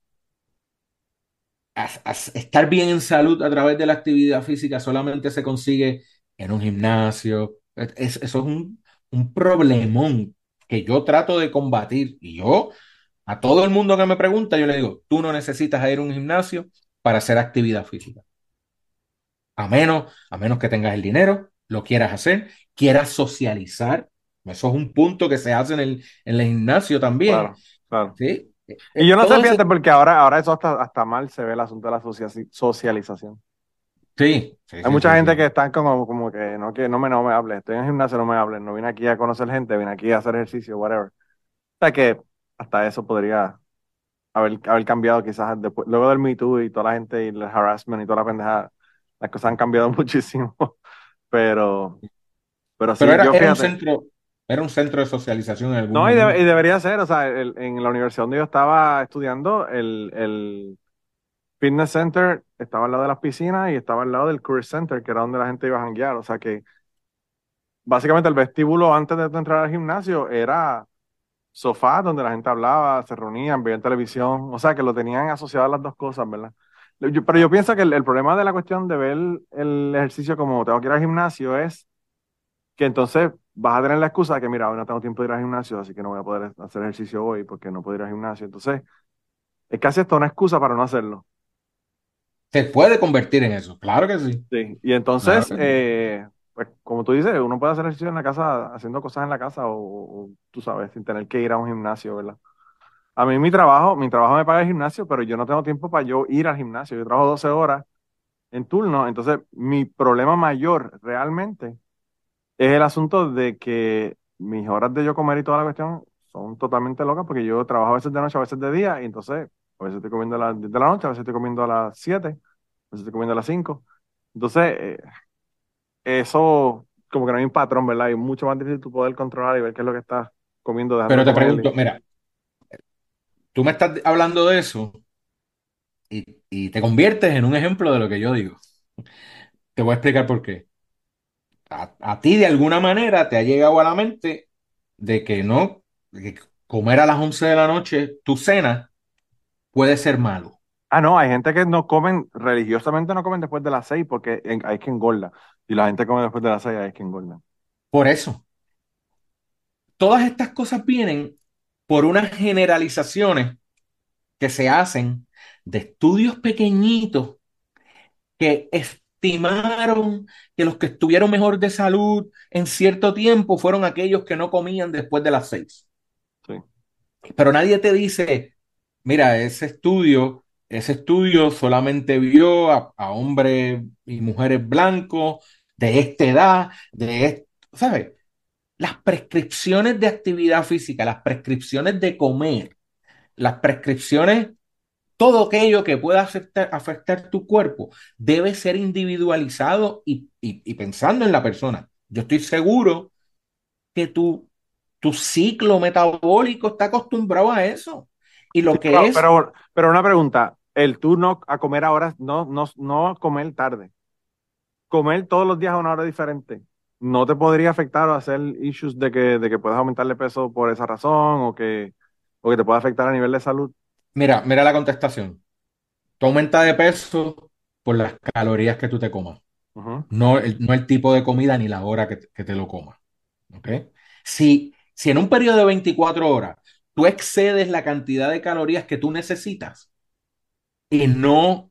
S4: estar bien en salud a través de la actividad física solamente se consigue en un gimnasio. eso es un, un problemón que yo trato de combatir. Y yo, a todo el mundo que me pregunta, yo le digo, tú no necesitas ir a un gimnasio para hacer actividad física. A menos, a menos que tengas el dinero, lo quieras hacer, quieras socializar. Eso es un punto que se hace en el, en el gimnasio también. Claro, claro. ¿Sí?
S3: Y yo no sé, fíjate, porque ahora, ahora eso hasta, hasta mal se ve el asunto de la socialización.
S4: Sí.
S3: Hay mucha gente que están como, como que no, que no me, no me hable, estoy en el gimnasio, no me hablen, no vine aquí a conocer gente, vine aquí a hacer ejercicio, whatever. O sea que hasta eso podría haber, haber cambiado quizás después, luego del Me Too y toda la gente y el harassment y toda la pendejada, las cosas han cambiado muchísimo, pero, pero sí,
S4: era, yo, era un centro, era un centro de socialización en algún
S3: No, y, y, debería ser, o sea, en la universidad donde yo estaba estudiando, el, el Fitness Center estaba al lado de las piscinas y estaba al lado del Career Center, que era donde la gente iba a janguear, o sea que básicamente el vestíbulo antes de entrar al gimnasio era sofá donde la gente hablaba, se reunían, veían televisión, o sea que lo tenían asociado a las dos cosas, ¿verdad? pero yo pienso que el, el, problema de la cuestión de ver el ejercicio como tengo que ir al gimnasio es que entonces vas a tener la excusa de que, mira, hoy no tengo tiempo de ir al gimnasio, así que no voy a poder hacer ejercicio hoy porque no puedo ir al gimnasio. Entonces, es casi hasta una excusa para no hacerlo.
S4: Se puede convertir en eso, claro que sí.
S3: Sí, y entonces, eh, pues como tú dices, uno puede hacer ejercicio en la casa, haciendo cosas en la casa o, tú sabes, sin tener que ir a un gimnasio, ¿verdad? A mí mi trabajo, mi trabajo me paga el gimnasio, pero yo no tengo tiempo para yo ir al gimnasio. Yo trabajo 12 horas en turno, entonces mi problema mayor realmente es el asunto de que mis horas de yo comer y toda la cuestión son totalmente locas porque yo trabajo a veces de noche, a veces de día, y entonces a veces estoy comiendo a las 10 de la noche, a veces estoy comiendo a las 7, a veces estoy comiendo a las 5. Entonces, eh, eso como que no hay un patrón, ¿verdad? Y mucho más difícil tú poder controlar y ver qué es lo que estás comiendo.
S4: Pero te pregunto, mira, tú me estás hablando de eso y, y te conviertes en un ejemplo de lo que yo digo. Te voy a explicar por qué a, ti de alguna manera te ha llegado a la mente de que no, que comer a las 11 de la noche tu cena puede ser malo.
S3: Ah, no, hay gente que no comen, religiosamente no comen después de las 6 porque hay que engorda. Y la gente come después de las 6 hay que engorda.
S4: Por eso. Todas estas cosas vienen por unas generalizaciones que se hacen de estudios pequeñitos que es, estimaron que los que estuvieron mejor de salud en cierto tiempo fueron aquellos que no comían después de las seis. Pero nadie te dice, mira, ese estudio, ese estudio solamente vio a, hombres y mujeres blancos de esta edad, de ¿sabes? Las prescripciones de actividad física, las prescripciones de comer, las prescripciones todo aquello que pueda afectar, afectar tu cuerpo debe ser individualizado y, pensando en la persona. Yo estoy seguro que tu, tu ciclo metabólico está acostumbrado a eso. Y lo que es.
S3: Pero, pero una pregunta: el turno a comer ahora, no, no, no comer tarde. Comer todos los días a una hora diferente. ¿No te podría afectar o hacer issues de que, de que puedas aumentarle peso por esa razón o que, o que te pueda afectar a nivel de salud?
S4: Mira, mira la contestación. Tú aumentas de peso por las calorías que tú te comas. no, el, no el tipo de comida ni la hora que, te lo comas. Si, si en un periodo de 24 horas tú excedes la cantidad de calorías que tú necesitas y no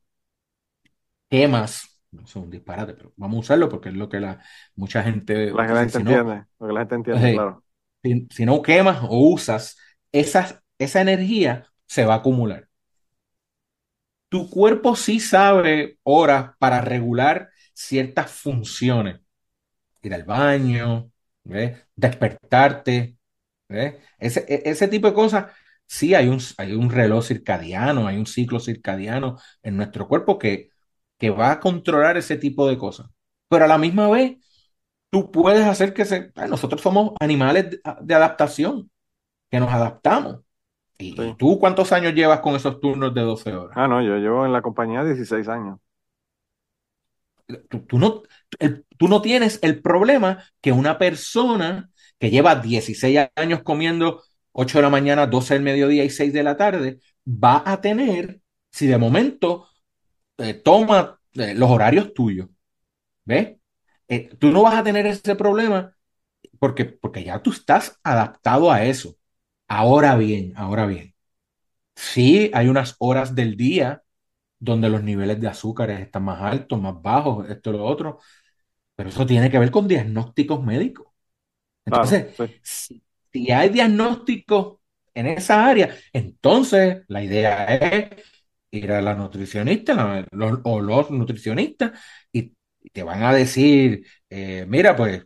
S4: quemas, no es un disparate, pero vamos a usarlo porque es lo que la, mucha gente...
S3: La gente entiende, lo que la gente entiende, claro.
S4: Si, si, no quemas o usas esa energía, se va a acumular. Tu cuerpo sí sabe horas para regular ciertas funciones. Ir al baño, despertarte. Ese, e, ese, tipo de cosas, sí hay un, hay un reloj circadiano, hay un ciclo circadiano en nuestro cuerpo que, que va a controlar ese tipo de cosas. Pero a la misma vez, tú puedes hacer que se... Nosotros somos animales de adaptación, que nos adaptamos. ¿Y, tú cuántos años llevas con esos turnos de 12 horas?
S3: Ah, no, yo llevo en la compañía 16 años.
S4: Tú, no, tú no tienes el problema que una persona que lleva 16 años comiendo 8 de la mañana, 12 del mediodía y 6 de la tarde, va a tener, si de momento eh, toma eh, los horarios tuyos, ¿ves? Eh, tú no vas a tener ese problema porque, porque ya tú estás adaptado a eso. Ahora bien, ahora bien, sí hay unas horas del día donde los niveles de azúcares están más altos, más bajos, esto y lo otro, pero eso tiene que ver con diagnósticos médicos. Entonces, si, hay diagnósticos en esa área, entonces la idea es ir a la nutricionista o los nutricionistas y, te van a decir, eh, mira, pues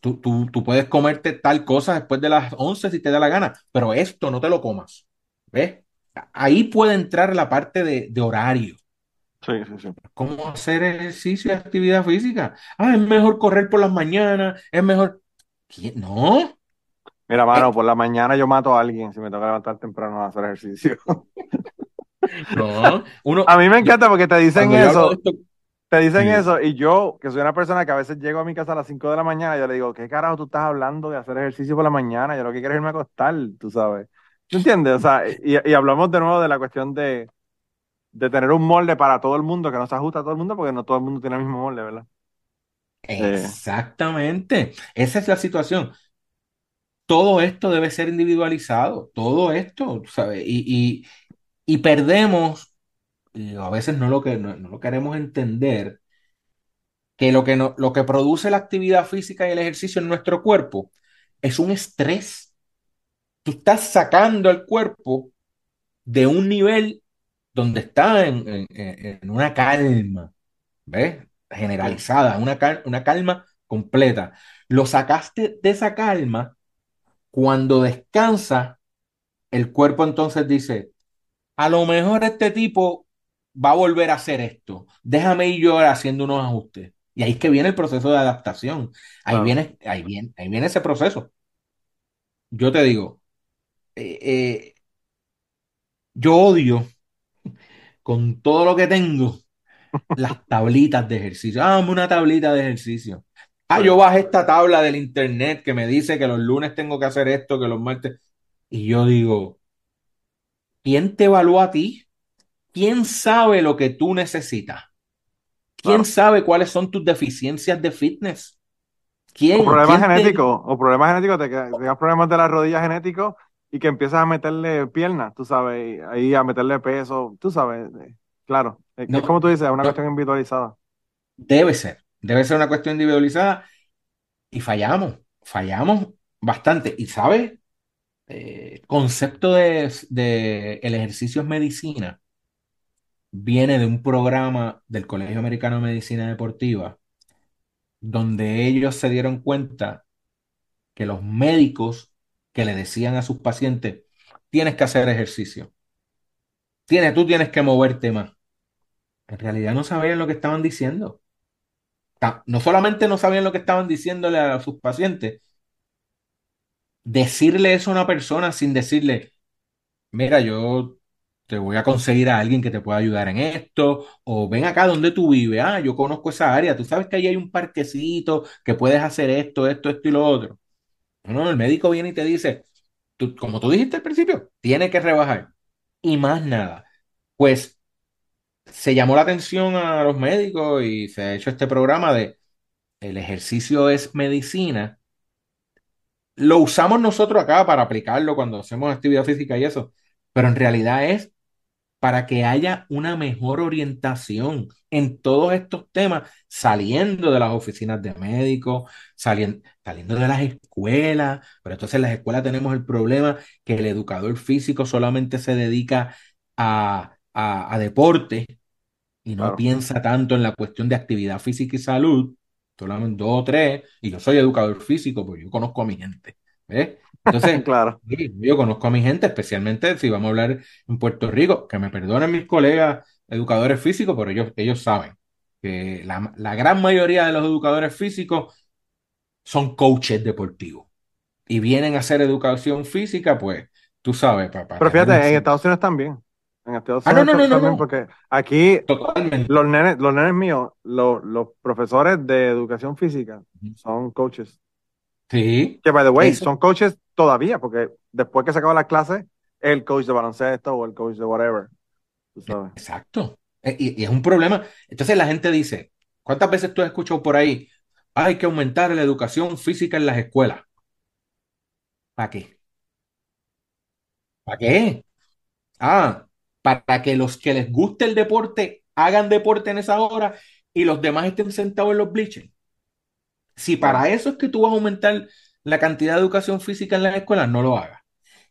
S4: tú, tú, puedes comerte tal cosa después de las 11 si te da la gana, pero esto no te lo comas. ¿Ves? Ahí puede entrar la parte de, horario.
S3: Sí, sí, sí.
S4: ¿Cómo hacer ejercicio y actividad física? Ah, es mejor correr por las mañanas, es mejor. No.
S3: Mira, mano, eh. por la mañana yo mato a alguien si me tengo que levantar temprano a hacer ejercicio.
S4: No, uno,
S3: a mí me encanta porque te dicen eso. te dicen eso y yo, que soy una persona que a veces llego a mi casa a las 5 de la mañana, yo le digo, ¿qué carajo tú estás hablando de hacer ejercicio por la mañana? Yo lo que quiero es irme a acostar, tú sabes. ¿Tú entiendes? O sea, y, hablamos de nuevo de la cuestión de, tener un molde para todo el mundo, que no se ajusta a todo el mundo, porque no todo el mundo tiene el mismo molde, ¿verdad?
S4: Exactamente. Esa es la situación. Todo esto debe ser individualizado, todo esto, ¿sabes? Y, y, perdemos, a veces no lo, que, no, lo queremos entender, que lo que, no, lo que produce la actividad física y el ejercicio en nuestro cuerpo es un estrés tú estás sacando al cuerpo de un nivel donde está en, una calma, ¿ves? Generalizada, una, una calma completa. Lo sacaste de esa calma, cuando descansa, el cuerpo entonces dice, a lo mejor este tipo va a volver a hacer esto, déjame ir yo haciendo unos ajustes. Y ahí es que viene el proceso de adaptación. Ahí, viene, ahí, viene, ahí viene ese proceso. Yo te digo, eh, eh, yo odio con todo lo que tengo las tablitas de ejercicio. Ah, una tablita de ejercicio. Ah, yo bajé esta tabla del internet que me dice que los lunes tengo que hacer esto, que los martes. Y yo digo, ¿quién te evalúa a ti? ¿Quién sabe lo que tú necesitas? ¿Quién sabe cuáles son tus deficiencias de fitness?
S3: ¿Quién? O problemas genéticos, o problemas genéticos, te, tengas problemas de la rodilla genéticos y que empiezas a meterle piernas, tú sabes, ahí a meterle peso, tú sabes, eh, claro, es, como tú dices, es una cuestión individualizada.
S4: Debe ser, debe ser una cuestión individualizada y fallamos, fallamos bastante. Y sabes, el eh, concepto de, de el ejercicio es medicina viene de un programa del Colegio Americano de Medicina Deportiva, donde ellos se dieron cuenta que los médicos que le decían a sus pacientes, tienes que hacer ejercicio. Tienes, tú tienes que moverte más. En realidad no sabían lo que estaban diciendo. No solamente no sabían lo que estaban diciéndole a sus pacientes, decirle eso a una persona sin decirle, mira, yo te voy a conseguir a alguien que te pueda ayudar en esto, o ven acá donde tú vives, ah, yo conozco esa área, tú sabes que ahí hay un parquecito, que puedes hacer esto, esto, esto y lo otro. No, el médico viene y te dice, como tú dijiste al principio, tiene que rebajar. Y más nada. Pues se llamó la atención a los médicos y se ha hecho este programa de el ejercicio es medicina. Lo usamos nosotros acá para aplicarlo cuando hacemos actividad física y eso, pero en realidad es para que haya una mejor orientación en todos estos temas, saliendo de las oficinas de médicos, saliendo, saliendo de las escuelas, pero entonces en las escuelas tenemos el problema que el educador físico solamente se dedica a, a, deporte y no piensa tanto en la cuestión de actividad física y salud, solamente dos o tres, y yo soy educador físico, porque yo conozco a mi gente. ¿ves? Entonces,
S3: claro.
S4: yo conozco a mi gente, especialmente si vamos a hablar en Puerto Rico, que me perdonen mis colegas educadores físicos, pero ellos, ellos saben que la, la gran mayoría de los educadores físicos son coaches deportivos y vienen a hacer educación física, pues tú sabes, papá.
S3: Pero fíjate, en Estados Unidos también. En Estados Unidos ah, no, no, también, no, porque aquí los nenes, los nenes míos, los, los profesores de educación física son coaches.
S4: Sí.
S3: Que, by the way, son coaches todavía, porque después que se acaba la clase, el coach de baloncesto o el coach de whatever.
S4: Exacto. E, y, es un problema. Entonces la gente dice, ¿cuántas veces tú has escuchado por ahí? Hay que aumentar la educación física en las escuelas. ¿Para qué? ¿Para qué? Ah, para que los que les guste el deporte hagan deporte en esa hora y los demás estén sentados en los bleachers. Si para eso es que tú vas a aumentar la cantidad de educación física en las escuelas, no lo hagas.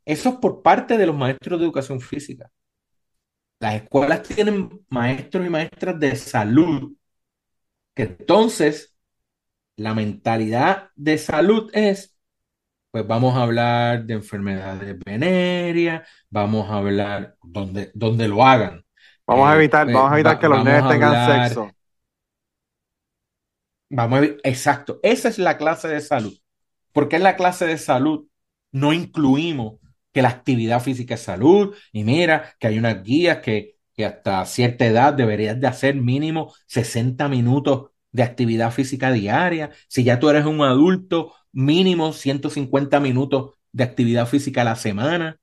S4: Eso es por parte de los maestros de educación física. Las escuelas tienen maestros y maestras de salud, que entonces la mentalidad de salud es, pues vamos a hablar de enfermedades venéreas, vamos a hablar donde, donde lo hagan.
S3: Vamos a eh, evitar, vamos a evitar que los niños tengan sexo.
S4: Vamos a, exacto, esa es la clase de salud. Porque en la clase de salud no incluimos que la actividad física es salud y mira que hay unas guías que, que hasta cierta edad deberías de hacer mínimo 60 minutos de actividad física diaria. Si ya tú eres un adulto, mínimo 150 minutos de actividad física a la semana.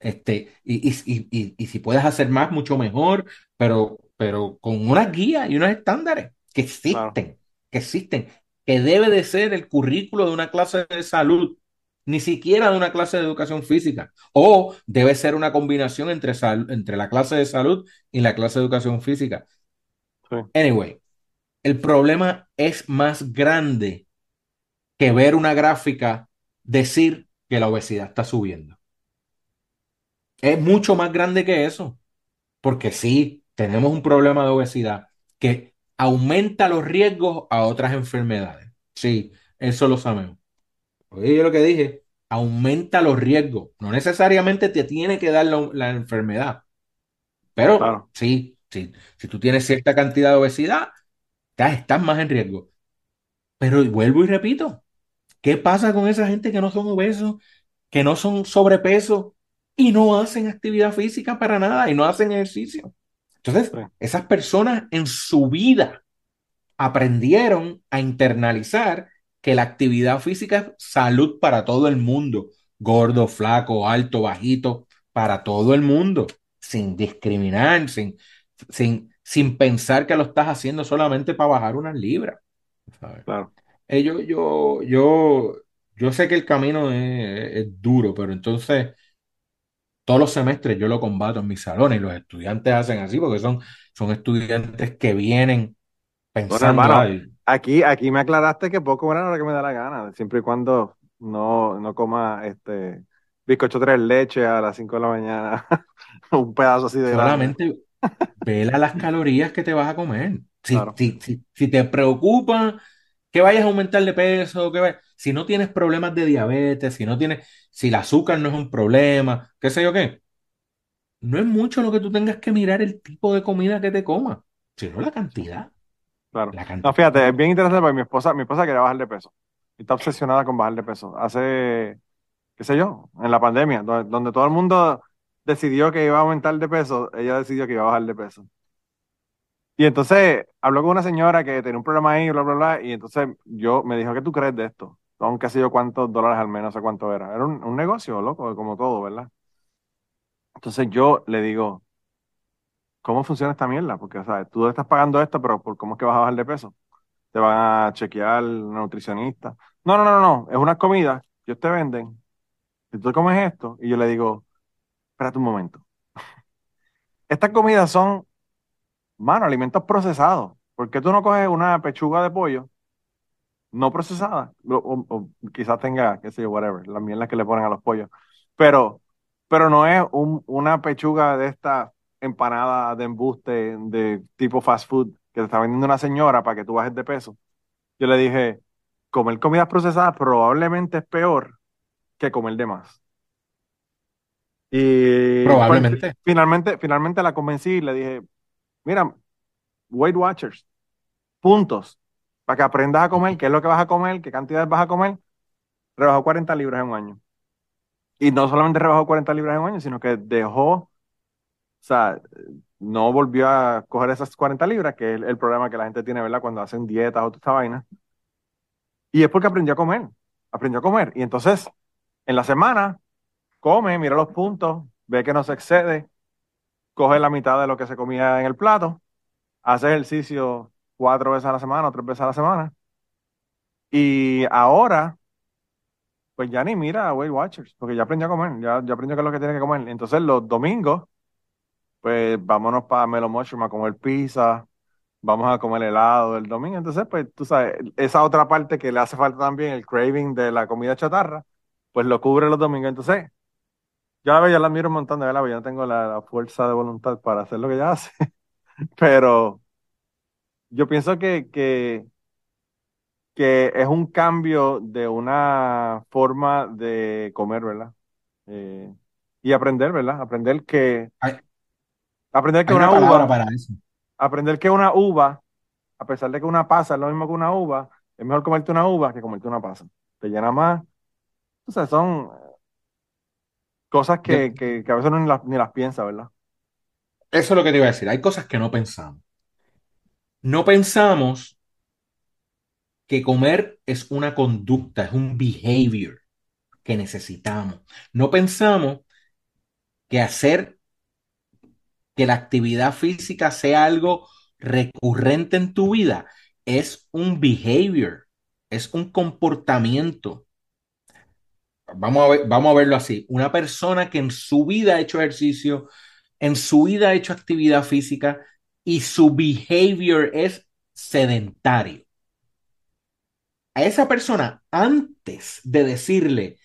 S4: Este, y, y, y, si puedes hacer más, mucho mejor, pero, pero con unas guías y unos estándares que existen, que existen, que debe de ser el currículo de una clase de salud ni siquiera de una clase de educación física. O debe ser una combinación entre, entre la clase de salud y la clase de educación física. Anyway, el problema es más grande que ver una gráfica decir que la obesidad está subiendo. Es mucho más grande que eso. Porque sí, tenemos un problema de obesidad que aumenta los riesgos a otras enfermedades. Sí, eso lo sabemos. Oye, yo lo que dije, aumenta los riesgos. No necesariamente te tiene que dar la, enfermedad. Pero sí, sí, si tú tienes cierta cantidad de obesidad, estás, más en riesgo. Pero vuelvo y repito, ¿qué pasa con esa gente que no son obesos, que no son sobrepeso y no hacen actividad física para nada y no hacen ejercicio? Entonces, esas personas en su vida aprendieron a internalizar que la actividad física es salud para todo el mundo, gordo, flaco, alto, bajito, para todo el mundo, sin discriminar, sin, sin, sin pensar que lo estás haciendo solamente para bajar unas libras.
S3: Claro.
S4: Eh, yo, yo, yo, yo sé que el camino es, es, duro, pero entonces todos los semestres yo lo combato en mis salones y los estudiantes hacen así porque son, son estudiantes que vienen pensando.
S3: aquí, aquí me aclaraste que poco comer a que me da la gana, siempre y cuando no, no coma este bizcocho tres leche a las 5 de la mañana, un pedazo así de
S4: Solamente vela las calorías que te vas a comer. Si, si, si, te preocupa que vayas a aumentar de peso, que si no tienes problemas de diabetes, si no tienes, si el azúcar no es un problema, qué sé yo qué, no es mucho lo que tú tengas que mirar el tipo de comida que te comas, sino la cantidad.
S3: Claro. No, fíjate, es bien interesante porque mi esposa, mi esposa quería bajar de peso. Y está obsesionada con bajar de peso. Hace, qué sé yo, en la pandemia, donde, todo el mundo decidió que iba a aumentar de peso, ella decidió que iba a bajar de peso. Y entonces habló con una señora que tenía un problema ahí, bla, bla, bla, y entonces yo me dijo, ¿qué tú crees de esto? Qué sé yo cuántos dólares al menos, no sé cuánto era. Era un, un negocio, loco, como todo, ¿verdad? Entonces yo le digo, ¿cómo funciona esta mierda? Porque, o sea, tú estás pagando esto, pero ¿por cómo es que vas a bajar de peso? Te van a chequear nutricionista. No, no, no, no, es una comida que te venden. Y tú comes esto, y yo le digo, espérate un momento. Estas comidas son, mano, alimentos procesados. ¿Por qué tú no coges una pechuga de pollo no procesada? O, quizás tenga, qué sé yo, whatever, las mierdas que le ponen a los pollos. Pero, pero no es una pechuga de esta empanada de embuste de tipo fast food que te está vendiendo una señora para que tú bajes de peso. Yo le dije, comer comidas procesadas probablemente es peor que comer de más. Y
S4: probablemente.
S3: finalmente, finalmente la convencí y le dije, mira, Weight Watchers, puntos, para que aprendas a comer, qué es lo que vas a comer, qué cantidades vas a comer, rebajó 40 libras en un año. Y no solamente rebajó 40 libras en un año, sino que dejó, o sea, no volvió a coger esas 40 libras, que es el, problema que la gente tiene, ¿verdad? Cuando hacen dietas o toda esta vaina. Y es porque aprendió a comer, aprendió a comer. Y entonces, en la semana, come, mira los puntos, ve que no se excede, coge la mitad de lo que se comía en el plato, hace ejercicio cuatro veces a la semana o tres veces a la semana. Y ahora, pues ya ni mira a Weight Watchers, porque ya aprendió a comer, ya, ya aprendió qué es lo que tiene que comer. Entonces los domingos, pues vámonos para Melo Mushroom a comer pizza, vamos a comer helado el domingo. Entonces, pues tú sabes, esa otra parte que le hace falta también, el craving de la comida chatarra, pues lo cubre los domingos. Entonces, yo la veo, yo la admiro un montón de verdad, yo no tengo la, fuerza de voluntad para hacer lo que ella hace, pero yo pienso que, que, que es un cambio de una forma de comer, ¿verdad? Eh, y aprender, ¿verdad? Aprender que... aprender que una, uva... Para eso. Aprender que una uva, a pesar de que una pasa es lo mismo que una uva, es mejor comerte una uva que comerte una pasa. Te llena más. O sea, son cosas que, que, a veces uno ni las, ni las piensa, ¿verdad?
S4: Eso es lo que te iba a decir. Hay cosas que no pensamos. No pensamos que comer es una conducta, es un behavior que necesitamos. No pensamos que hacer que la actividad física sea algo recurrente en tu vida es un behavior, es un comportamiento. Vamos a, ver, vamos a verlo así. Una persona que en su vida ha hecho ejercicio, en su vida ha hecho actividad física y su behavior es sedentario a esa persona, antes de decirle,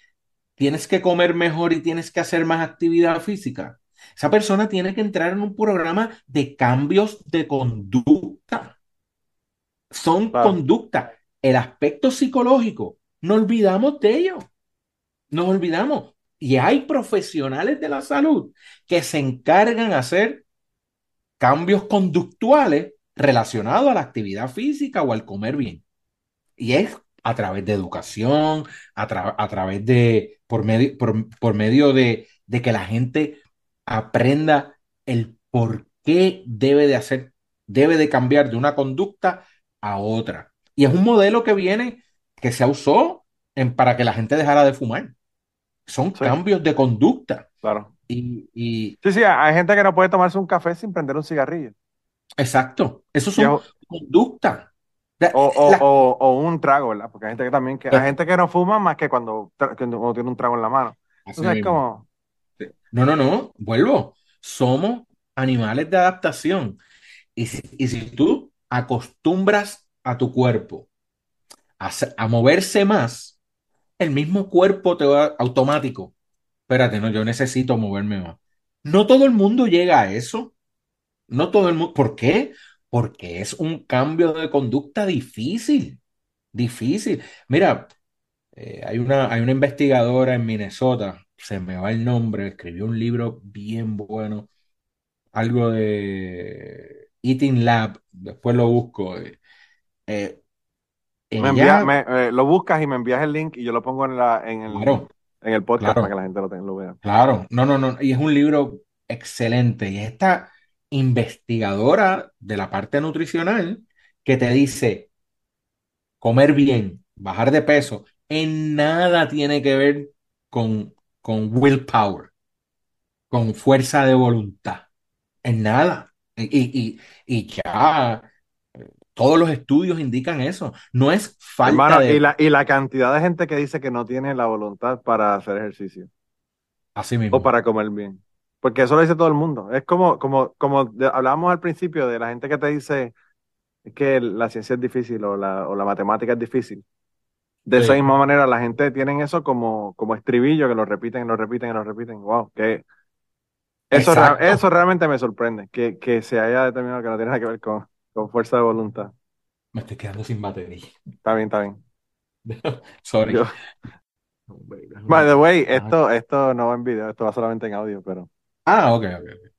S4: tienes que comer mejor y tienes que hacer más actividad física, esa persona tiene que entrar en un programa de cambios de conducta. Son conducta. El aspecto psicológico, no olvidamos de ello. Nos olvidamos. Y hay profesionales de la salud que se encargan de hacer cambios conductuales relacionados a la actividad física o al comer bien. Y es a través de educación, a, través de, por medio, por, medio de, de, que la gente aprenda el por qué debe de hacer, debe de cambiar de una conducta a otra. Y es un modelo que viene, que se usó en, para que la gente dejara de fumar. Son cambios de conducta.
S3: Claro.
S4: Y, y,
S3: Sí, sí, hay gente que no puede tomarse un café sin prender un cigarrillo.
S4: Exacto. Eso son conductas.
S3: O, un trago, ¿verdad? Porque hay gente que también, que, hay gente que no fuma más que cuando, tiene un trago en la mano. Entonces es como...
S4: No, no, no, vuelvo. Somos animales de adaptación. Y si, y si tú acostumbras a tu cuerpo a, a, moverse más, el mismo cuerpo te va automático. Espérate, no, yo necesito moverme más. No todo el mundo llega a eso. No todo el mundo. ¿Por qué? porque es un cambio de conducta difícil, difícil. Mira, eh, hay, una, hay una investigadora en Minnesota, se me va el nombre, escribió un libro bien bueno, algo de Eating Lab, después lo busco. Eh,
S3: eh, lo buscas y me envías el link y yo lo pongo en, la, en, el, en el podcast para que la gente lo, tenga, lo vea.
S4: Claro, no, no, no, y es un libro excelente y esta investigadora de la parte nutricional que te dice comer bien, bajar de peso, en nada tiene que ver con, con willpower, con fuerza de voluntad, en nada. Y, ya todos los estudios indican eso. No es falta de...
S3: Y la, y la cantidad de gente que dice que no tiene la voluntad para hacer ejercicio.
S4: Así mismo.
S3: O para comer bien. Porque eso lo dice todo el mundo. Es como, como, como hablábamos al principio de la gente que te dice que la ciencia es difícil o la, o la matemática es difícil. De esa misma manera, la gente tiene eso como, como estribillo, que lo repiten, lo repiten, y lo repiten. Wow, que eso, eso realmente me sorprende, que, que se haya determinado que no tiene nada que ver con, con fuerza de voluntad.
S4: Me estoy quedando sin batería.
S3: Está bien, está bien.
S4: Sorry.
S3: By the way, esto, esto no va en video, esto va solamente en audio, pero.
S4: Ah, ok, ok. okay.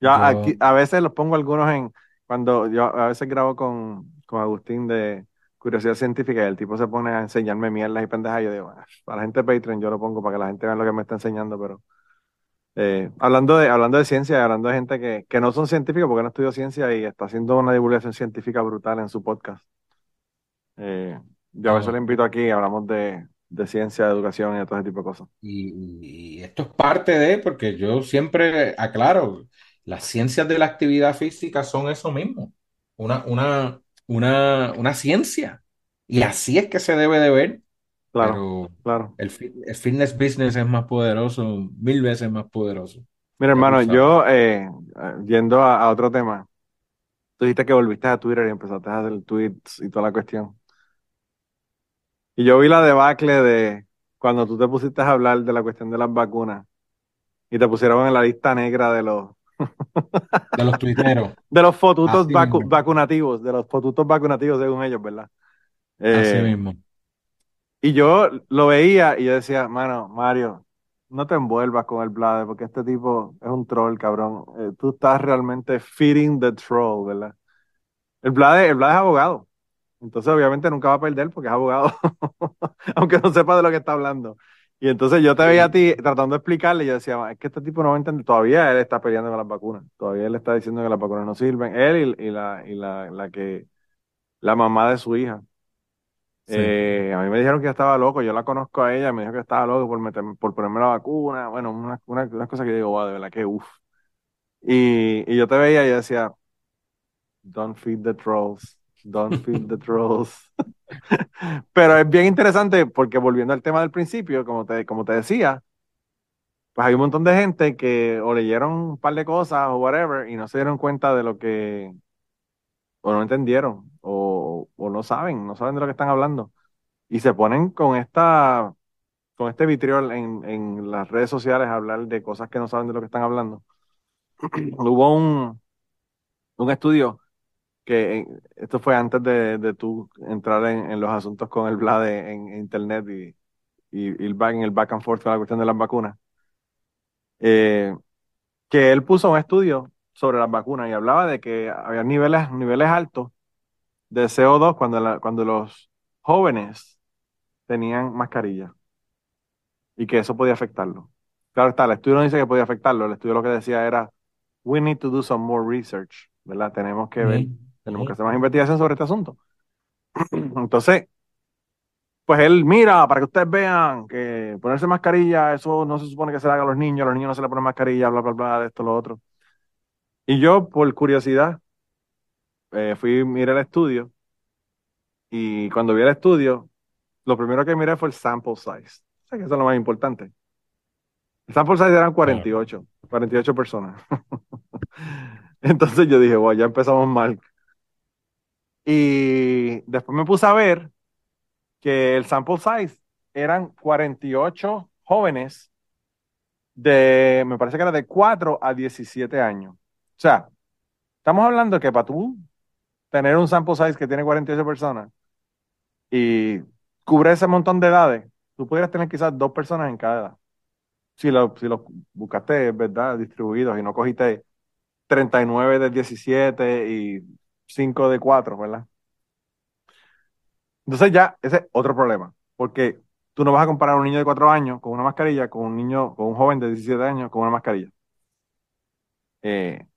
S3: Yo, aquí, a veces los pongo algunos en, cuando yo a veces grabo con, con Agustín de, curiosidad científica y el tipo se pone a enseñarme mierdas y pendejas. Y yo digo, ah, para la gente de Patreon yo lo pongo para que la gente vea lo que me está enseñando, pero eh, hablando, de, hablando de ciencia, hablando de gente que, que no son científicos porque no estudió ciencia y está haciendo una divulgación científica brutal en su podcast. Eh, yo a veces le invito aquí y hablamos de, de ciencia, de educación y de todo ese tipo de cosas.
S4: Y, esto es parte de, porque yo siempre aclaro, las ciencias de la actividad física son eso mismo, una, una, una, una ciencia. Y así es que se debe de ver.
S3: Claro, claro.
S4: El, el, fitness business es más poderoso, mil veces más poderoso.
S3: Mira, hermano, yo, eh, yendo a, otro tema, tú dijiste que volviste a Twitter y empezaste a hacer tweets y toda la cuestión. Y yo vi la debacle de cuando tú te pusiste a hablar de la cuestión de las vacunas y te pusieron en la lista negra de los
S4: de los tuiteros.
S3: De los fotutos vacunativos, de los fotutos vacunativos según ellos, ¿verdad?
S4: Así eh, mismo.
S3: Y yo lo veía y yo decía, mano, Mario, no te envuelvas con el Blade, porque este tipo es un troll, cabrón. Eh, tú estás realmente feeding the troll, ¿verdad? El Blade, el Blade es abogado. Entonces, obviamente, nunca va a perder porque es abogado, aunque no sepa de lo que está hablando. Y entonces yo te veía a ti tratando de explicarle y yo decía, es que este tipo no va a entender. Todavía él está peleando con las vacunas. Todavía él está diciendo que las vacunas no sirven. Él y, la, y la, la, que, la mamá de su hija. Eh, a mí me dijeron que estaba loco, yo la conozco a ella, me dijo que estaba loco por, meterme, por ponerme la vacuna, bueno, una, una, cosa que digo, wow, de verdad que uff. Y, y yo te veía y yo decía, don't feed the trolls, don't feed the trolls. Pero es bien interesante porque volviendo al tema del principio, como te, como te decía, pues hay un montón de gente que o leyeron un par de cosas o whatever y no se dieron cuenta de lo que, o no entendieron, o, no saben, no saben de lo que están hablando. Y se ponen con esta, con este vitriol en, en las redes sociales a hablar de cosas que no saben de lo que están hablando. Hubo un, un estudio que esto fue antes de, de tú entrar en, los asuntos con el Vlad en, internet y, y, el back, en el back and forth con la cuestión de las vacunas. Eh, que él puso un estudio sobre las vacunas y hablaba de que había niveles, niveles altos de CO2 cuando, cuando los jóvenes tenían mascarilla y que eso podía afectarlo. Claro está, el estudio no dice que podía afectarlo, el estudio lo que decía era, we need to do some more research, ¿verdad? Tenemos que ver, tenemos que hacer más investigación sobre este asunto. Entonces, pues él mira, para que ustedes vean que ponerse mascarilla, eso no se supone que se le haga a los niños, a los niños no se le ponen mascarilla, bla, bla, bla, de esto, lo otro. Y yo, por curiosidad, eh, fui, miré el estudio y cuando vi el estudio, lo primero que miré fue el sample size. O sea, que eso es lo más importante. El sample size eran 48, 48 personas. Entonces yo dije, bueno, ya empezamos mal. Y después me puse a ver que el sample size eran 48 jóvenes de, me parece que era de 4 a 17 años. O sea, estamos hablando que para tú tener un sample size que tiene 48 personas y cubre ese montón de edades, tú pudieras tener quizás dos personas en cada edad. Si lo, si lo buscaste, ¿verdad? Distribuidos y no cogiste 39 de 17 y 5 de 4, ¿verdad? Entonces ya, ese es otro problema, porque tú no vas a comparar a un niño de 4 años con una mascarilla con un niño, con un joven de 17 años con una mascarilla. Eh,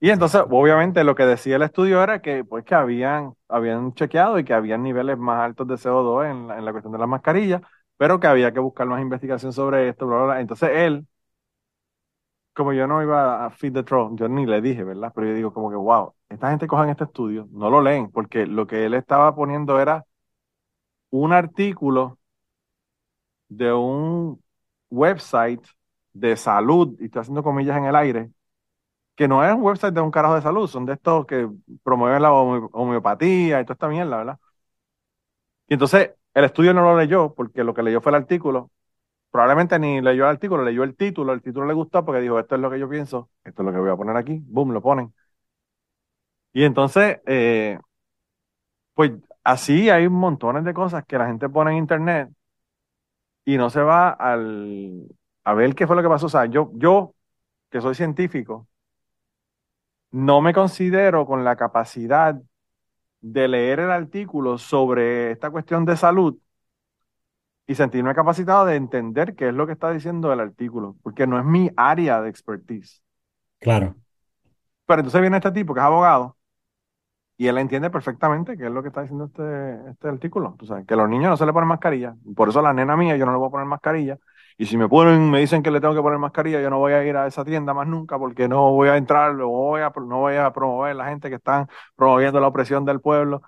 S3: y entonces, obviamente, lo que decía el estudio era que, pues, que habían, habían chequeado y que habían niveles más altos de CO2 en la, en la cuestión de las mascarillas, pero que había que buscar más investigación sobre esto, bla, bla, bla. Entonces, él, como yo no iba a feed the troll, yo ni le dije, ¿verdad? Pero yo digo como que, wow, esta gente cojan este estudio, no lo leen, porque lo que él estaba poniendo era un artículo de un website de salud, y estoy haciendo comillas en el aire, que no es un website de un carajo de salud, son de estos que promueven la homeopatía y toda esta mierda, ¿verdad? Y entonces el estudio no lo leyó porque lo que leyó fue el artículo. Probablemente ni leyó el artículo, leyó el título, el título le gustó porque dijo, esto es lo que yo pienso, esto es lo que voy a poner aquí, boom, lo ponen. Y entonces, eh, pues así hay montones de cosas que la gente pone en internet y no se va al, a ver qué fue lo que pasó. O sea, yo, yo que soy científico, no me considero con la capacidad de leer el artículo sobre esta cuestión de salud y sentirme capacitado de entender qué es lo que está diciendo el artículo, porque no es mi área de expertise.
S4: Claro.
S3: Pero entonces viene este tipo que es abogado y él entiende perfectamente qué es lo que está diciendo este, este artículo. Tú sabes, que a los niños no se le ponen mascarilla. Por eso a la nena mía yo no le voy a poner mascarilla. Y si me ponen, me dicen que le tengo que poner mascarilla, yo no voy a ir a esa tienda más nunca porque no voy a entrar, o voy a, no voy a promover la gente que están promoviendo la opresión del pueblo.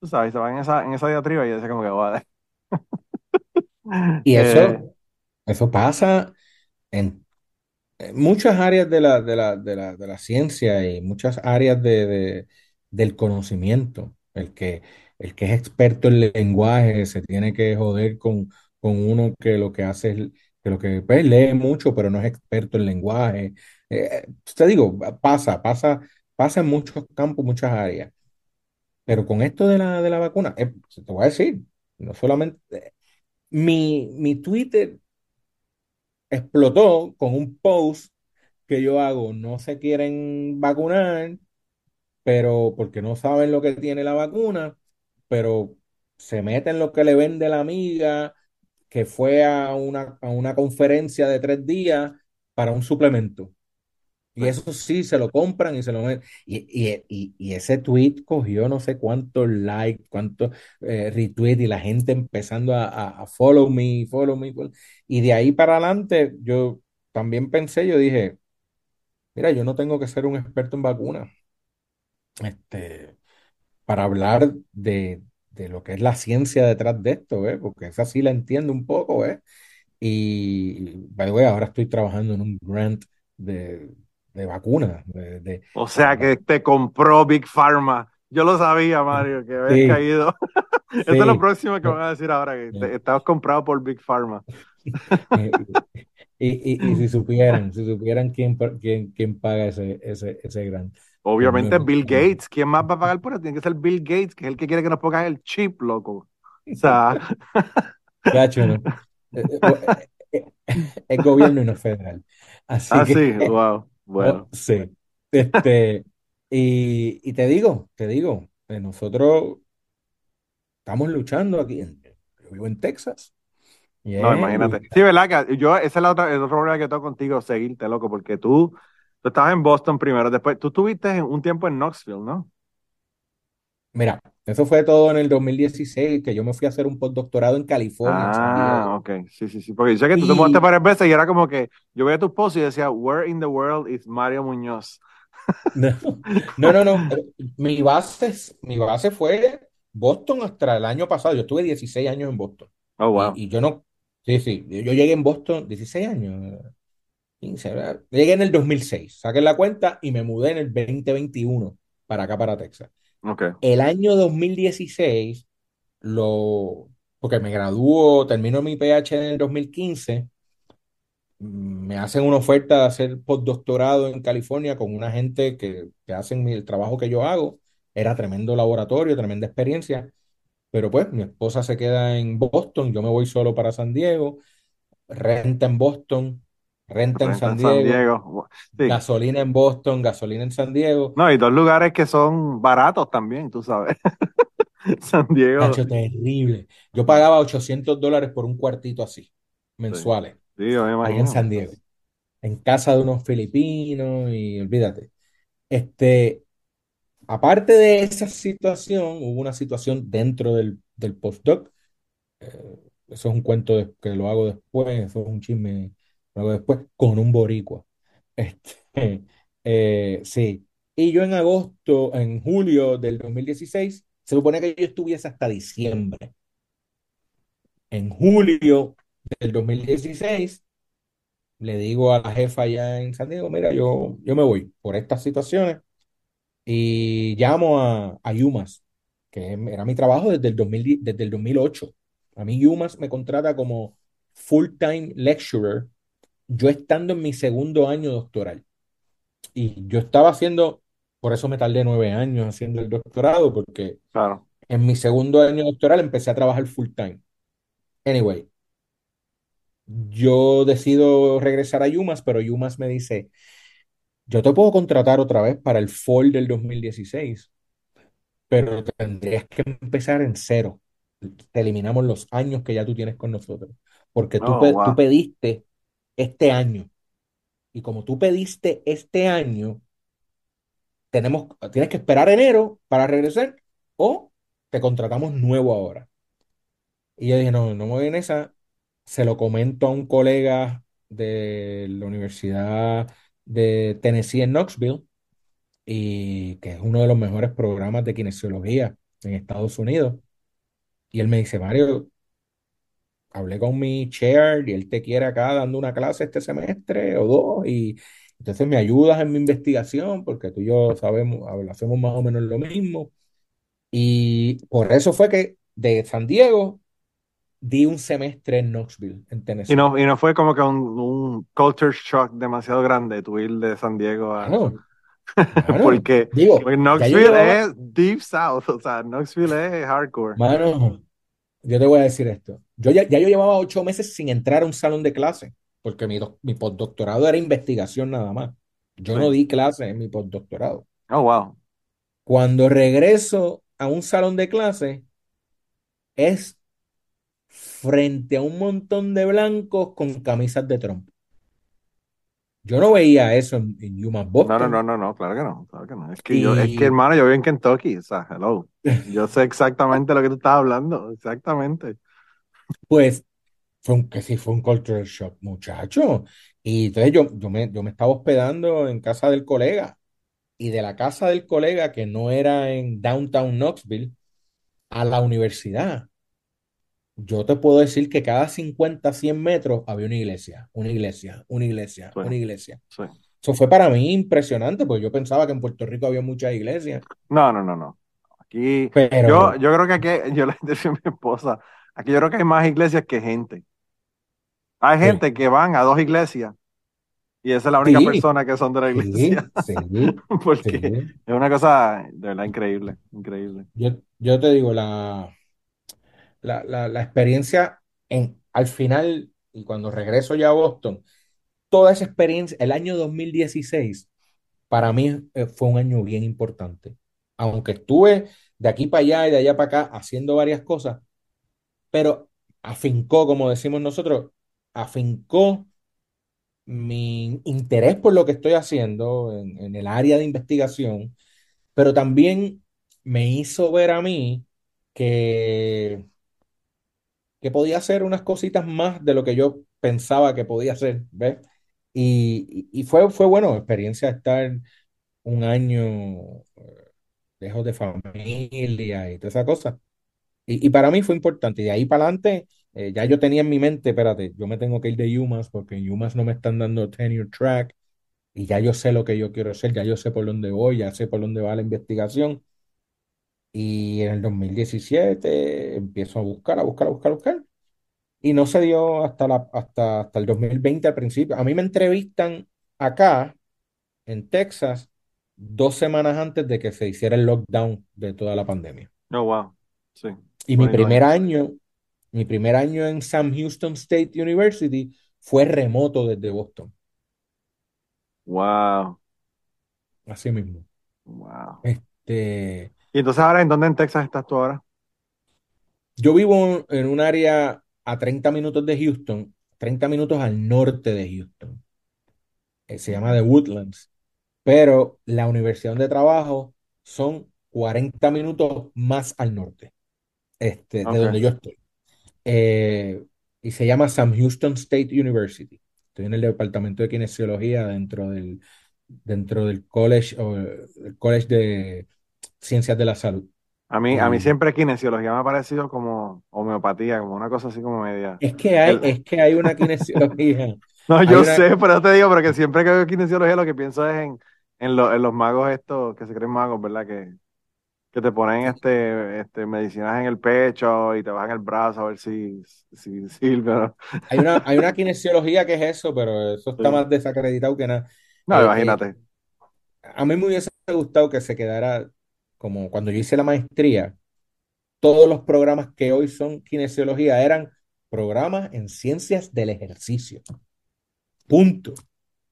S3: Tú sabes, se van en esa, en esa diatriba y yo como que, va
S4: Y eso, eh, eso pasa en muchas áreas de la, de la, de la, de la ciencia y muchas áreas de, del conocimiento. El que, el que es experto en lenguaje se tiene que joder con, con uno que lo que hace es que lo que pues, lee mucho, pero no es experto en lenguaje. Eh, te digo, pasa, pasa, pasa en muchos campos, muchas áreas. Pero con esto de la, de la vacuna, eh, te voy a decir, no solamente, mi, mi Twitter explotó con un post que yo hago, no se quieren vacunar, pero porque no saben lo que tiene la vacuna, pero se meten lo que le vende la amiga que fue a una, a una conferencia de tres días para un suplemento. Y pues eso sí, se lo compran y se lo meten. Y, ese tweet cogió no sé cuántos likes, cuántos eh, retweets y la gente empezando a, follow me, follow me. Y de ahí para adelante, yo también pensé, yo dije, mira, yo no tengo que ser un experto en vacunas este, para hablar de, lo que es la ciencia detrás de esto, ¿eh? porque esa sí la entiendo un poco. ¿eh? Y, by the way, ahora estoy trabajando en un grant de de vacunas. De,
S3: o sea que te compró Big Pharma. Yo lo sabía, Mario, que habías caído. Esto es lo próximo que van a decir ahora, que estabas comprado por Big Pharma.
S4: y, y, si supieran, si supieran quién, quién, quién paga ese, ese, ese gran.
S3: Obviamente Bill Gates. ¿Quién más va a pagar por eso? Tiene que ser Bill Gates, que es el que quiere que nos pongan el chip, loco. O sea.
S4: Gacho, ¿no? Es gobierno y no federal. Así
S3: ah, sí, wow. Bueno.
S4: Sí. Este, y, te digo, te digo, eh, nosotros estamos luchando aquí. Yo vivo en Texas.
S3: no, imagínate. Sí, ¿verdad? Que yo, esa es la otra, el otro problema que tengo contigo, seguirte, loco, porque tú, tú estabas en Boston primero, después tú tuviste un tiempo en Knoxville, ¿no?
S4: Mira, eso fue todo en el 2016, que yo me fui a hacer un postdoctorado en California.
S3: Ah, ok. Sí, sí, sí. Porque yo sé que tú te mudaste varias veces y era como que yo veía tu post y decía, Where in the world is Mario Muñoz?
S4: No, no, no. Mi, base, mi base fue Boston hasta el año pasado. Yo estuve 16 años en Boston.
S3: Oh, wow.
S4: Y, yo no. Sí, sí. Yo, llegué en Boston 16 años. 15, Llegué en el 2006. Saqué la cuenta y me mudé en el 2021 para acá, para Texas. El año 2016, lo, porque me graduó, termino mi PH en el 2015, me hacen una oferta de hacer postdoctorado en California con una gente que, que hacen el trabajo que yo hago. Era tremendo laboratorio, tremenda experiencia. Pero pues mi esposa se queda en Boston, yo me voy solo para San Diego, renta en Boston, Renta en San Diego, gasolina en Boston, gasolina en San Diego.
S3: No, y dos lugares que son baratos también, tú sabes. San Diego.
S4: terrible. Yo pagaba 800 dólares por un cuartito así, mensuales.
S3: Sí, ahí
S4: en San Diego. En casa de unos filipinos y olvídate. Este, aparte de esa situación, hubo una situación dentro del, del postdoc. Eh, eso es un cuento que lo hago después, eso es un chisme luego después con un boricua. Este, eh, sí. Y yo en agosto, en julio del 2016, se supone que yo estuviese hasta diciembre. En julio del 2016, le digo a la jefa allá en San Diego, mira, yo, yo me voy por estas situaciones y llamo a, a Yumas, que era mi trabajo desde el, 2000, desde el 2008. A mí Yumas me contrata como full-time lecturer yo estando en mi segundo año doctoral. Y yo estaba haciendo, por eso me tardé nueve años haciendo el doctorado, porque
S3: claro.
S4: en mi segundo año doctoral empecé a trabajar full time. Anyway, yo decido regresar a Yumas, pero Yumas me dice, yo te puedo contratar otra vez para el fall del 2016, pero tendrías que empezar en cero. Te eliminamos los años que ya tú tienes con nosotros, porque tú,
S3: Oh,
S4: tú pediste este año. Y como tú pediste este año, tenemos, tienes que esperar enero para regresar o te contratamos nuevo ahora. Y yo dije, no, no me voy en esa. Se lo comento a un colega de la Universidad de Tennessee en Knoxville, y que es uno de los mejores programas de kinesiología en Estados Unidos. Y él me dice, Mario, hablé con mi chair y él te quiere acá dando una clase este semestre o dos y entonces me ayudas en mi investigación porque tú y yo sabemos, hacemos más o menos lo mismo. Y por eso fue que de San Diego di un semestre en Knoxville, en Tennessee.
S3: Y no, y no fue como que un, culture shock demasiado grande tu ir de San Diego a... porque,
S4: Digo,
S3: Knoxville es deep south, o sea, Knoxville es hardcore.
S4: Mano, yo te voy a decir esto. Yo ya, ya yo llevaba ocho meses sin entrar a un salón de clase, porque mi, mi postdoctorado era investigación nada más. Yo no di clase en mi postdoctorado.
S3: Oh, wow.
S4: Cuando regreso a un salón de clase, es frente a un montón de blancos con camisas de Trump. Yo no veía eso en, en Boston.
S3: No, no, no, no, no, claro que no, claro que no. Es que, yo, es que hermano, yo vivo en Kentucky, o sea, hello. Yo sé exactamente lo que tú estás hablando, exactamente.
S4: Pues fue un, que sí fue un cultural shock, muchacho. Y entonces yo, yo, me, yo me estaba hospedando en casa del colega. Y de la casa del colega, que no era en downtown Knoxville, a la universidad. Yo te puedo decir que cada 50, 100 metros había una iglesia, una iglesia, una iglesia, una iglesia. Eso fue para mí impresionante, porque yo pensaba que en Puerto Rico había muchas iglesias.
S3: No, no, no, no. Aquí, yo, yo creo que aquí, yo le decía a mi esposa, aquí yo creo que hay más iglesias que gente. Hay gente que van a dos iglesias y esa es la única persona que son de la iglesia. Sí, Porque es una cosa de verdad increíble, increíble.
S4: Yo, yo te digo, la, la, la, experiencia en, al final, y cuando regreso ya a Boston, toda esa experiencia, el año 2016, para mí eh, fue un año bien importante. Aunque estuve de aquí para allá y de allá para acá haciendo varias cosas, pero afincó, como decimos nosotros, afincó mi interés por lo que estoy haciendo en, el área de investigación, pero también me hizo ver a mí que que podía hacer unas cositas más de lo que yo pensaba que podía hacer, ¿ves? Y, fue, fue bueno, experiencia estar un año eh, lejos de familia y toda esa cosa. Y, para mí fue importante. Y de ahí para adelante, eh, ya yo tenía en mi mente, espérate, yo me tengo que ir de UMass porque en UMass no me están dando tenure track y ya yo sé lo que yo quiero hacer, ya yo sé por dónde voy, ya sé por dónde va la investigación. Y en el 2017 empiezo a buscar, a buscar, a buscar, a buscar. Y no se dio hasta, la, hasta, hasta el 2020 al principio. A mí me entrevistan acá, en Texas, dos semanas antes de que se hiciera el lockdown de toda la pandemia.
S3: Oh, wow. Sí.
S4: Y mi primer año, mi primer año en Sam Houston State University fue remoto desde Boston.
S3: Wow.
S4: Así mismo.
S3: Wow.
S4: Este,
S3: ¿Y entonces ahora en dónde en Texas estás tú ahora?
S4: Yo vivo en un área a 30 minutos de Houston, 30 minutos al norte de Houston. Eh, se llama The Woodlands. Pero la universidad donde trabajo son 40 minutos más al norte, este, de donde yo estoy. Eh, y se llama Sam Houston State University. Estoy en el departamento de kinesiología dentro del, dentro del college, o el college de ciencias de la salud.
S3: A mí, a mí siempre kinesiología me ha parecido como homeopatía, como una cosa así como media.
S4: Es que hay, es que hay una kinesiología.
S3: no, yo sé, pero te digo, porque siempre que veo kinesiología lo que pienso es en, en, los magos estos que se creen magos, ¿verdad? Que, que te ponen este, este medicinas en el pecho y te bajan el brazo a ver si, si sirve.
S4: Hay una, hay una kinesiología que es eso, pero eso está más desacreditado que nada.
S3: No, eh, imagínate.
S4: Eh, a mí me hubiese gustado que se quedara como cuando yo hice la maestría, todos los programas que hoy son kinesiología eran programas en ciencias del ejercicio. Punto.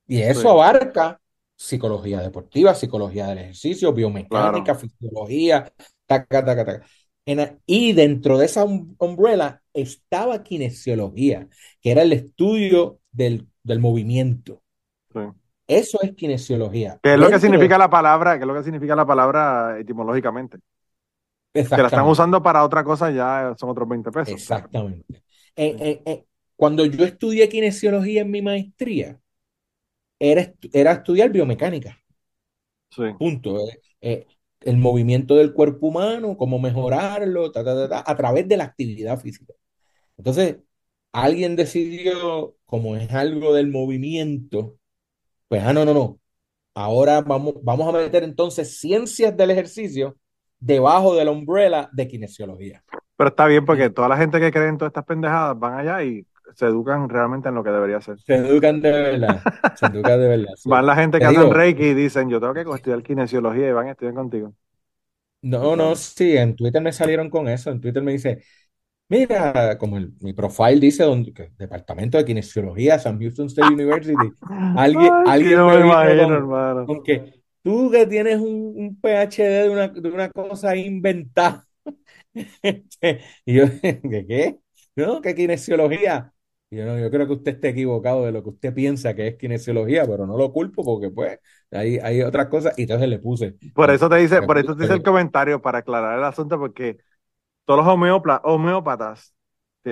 S4: Y eso abarca psicología deportiva, psicología del ejercicio, biomecánica, fisiología, taca, taca, taca. y dentro de esa umbrella estaba kinesiología, que era el estudio del, movimiento. Eso es kinesiología.
S3: ¿Qué es lo que significa la palabra? ¿Qué es lo que significa la palabra etimológicamente? Que la están usando para otra cosa ya son otros 20 pesos.
S4: Exactamente. Eh, eh, eh, cuando yo estudié kinesiología en mi maestría, era, era estudiar biomecánica.
S3: Sí.
S4: Punto. el movimiento del cuerpo humano, cómo mejorarlo, a través de la actividad física. Entonces, alguien decidió, como es algo del movimiento, pues, ah, no, no, no. Ahora vamos, vamos a meter entonces ciencias del ejercicio debajo de la umbrella de kinesiología.
S3: Pero está bien porque toda la gente que cree en todas estas pendejadas van allá y se educan realmente en lo que debería ser.
S4: Se educan de verdad. se educan de verdad.
S3: Van la gente que hacen Reiki y dicen, yo tengo que estudiar kinesiología y van a estudiar contigo.
S4: No, no, sí, en Twitter me salieron con eso. En Twitter me dice, Mira, como mi profile dice, donde, departamento de kinesiología, San Houston State University. Alguien, alguien me, imagino, con, que tú que tienes un, PhD de una, de una cosa inventada. Este, y yo, ¿qué qué? No, ¿qué kinesiología? Y yo, no, yo creo que usted esté equivocado de lo que usted piensa que es kinesiología, pero no lo culpo porque pues hay, hay otras cosas y entonces le puse.
S3: Por eso te dice, por eso te dice el comentario para aclarar el asunto porque todos los homeópatas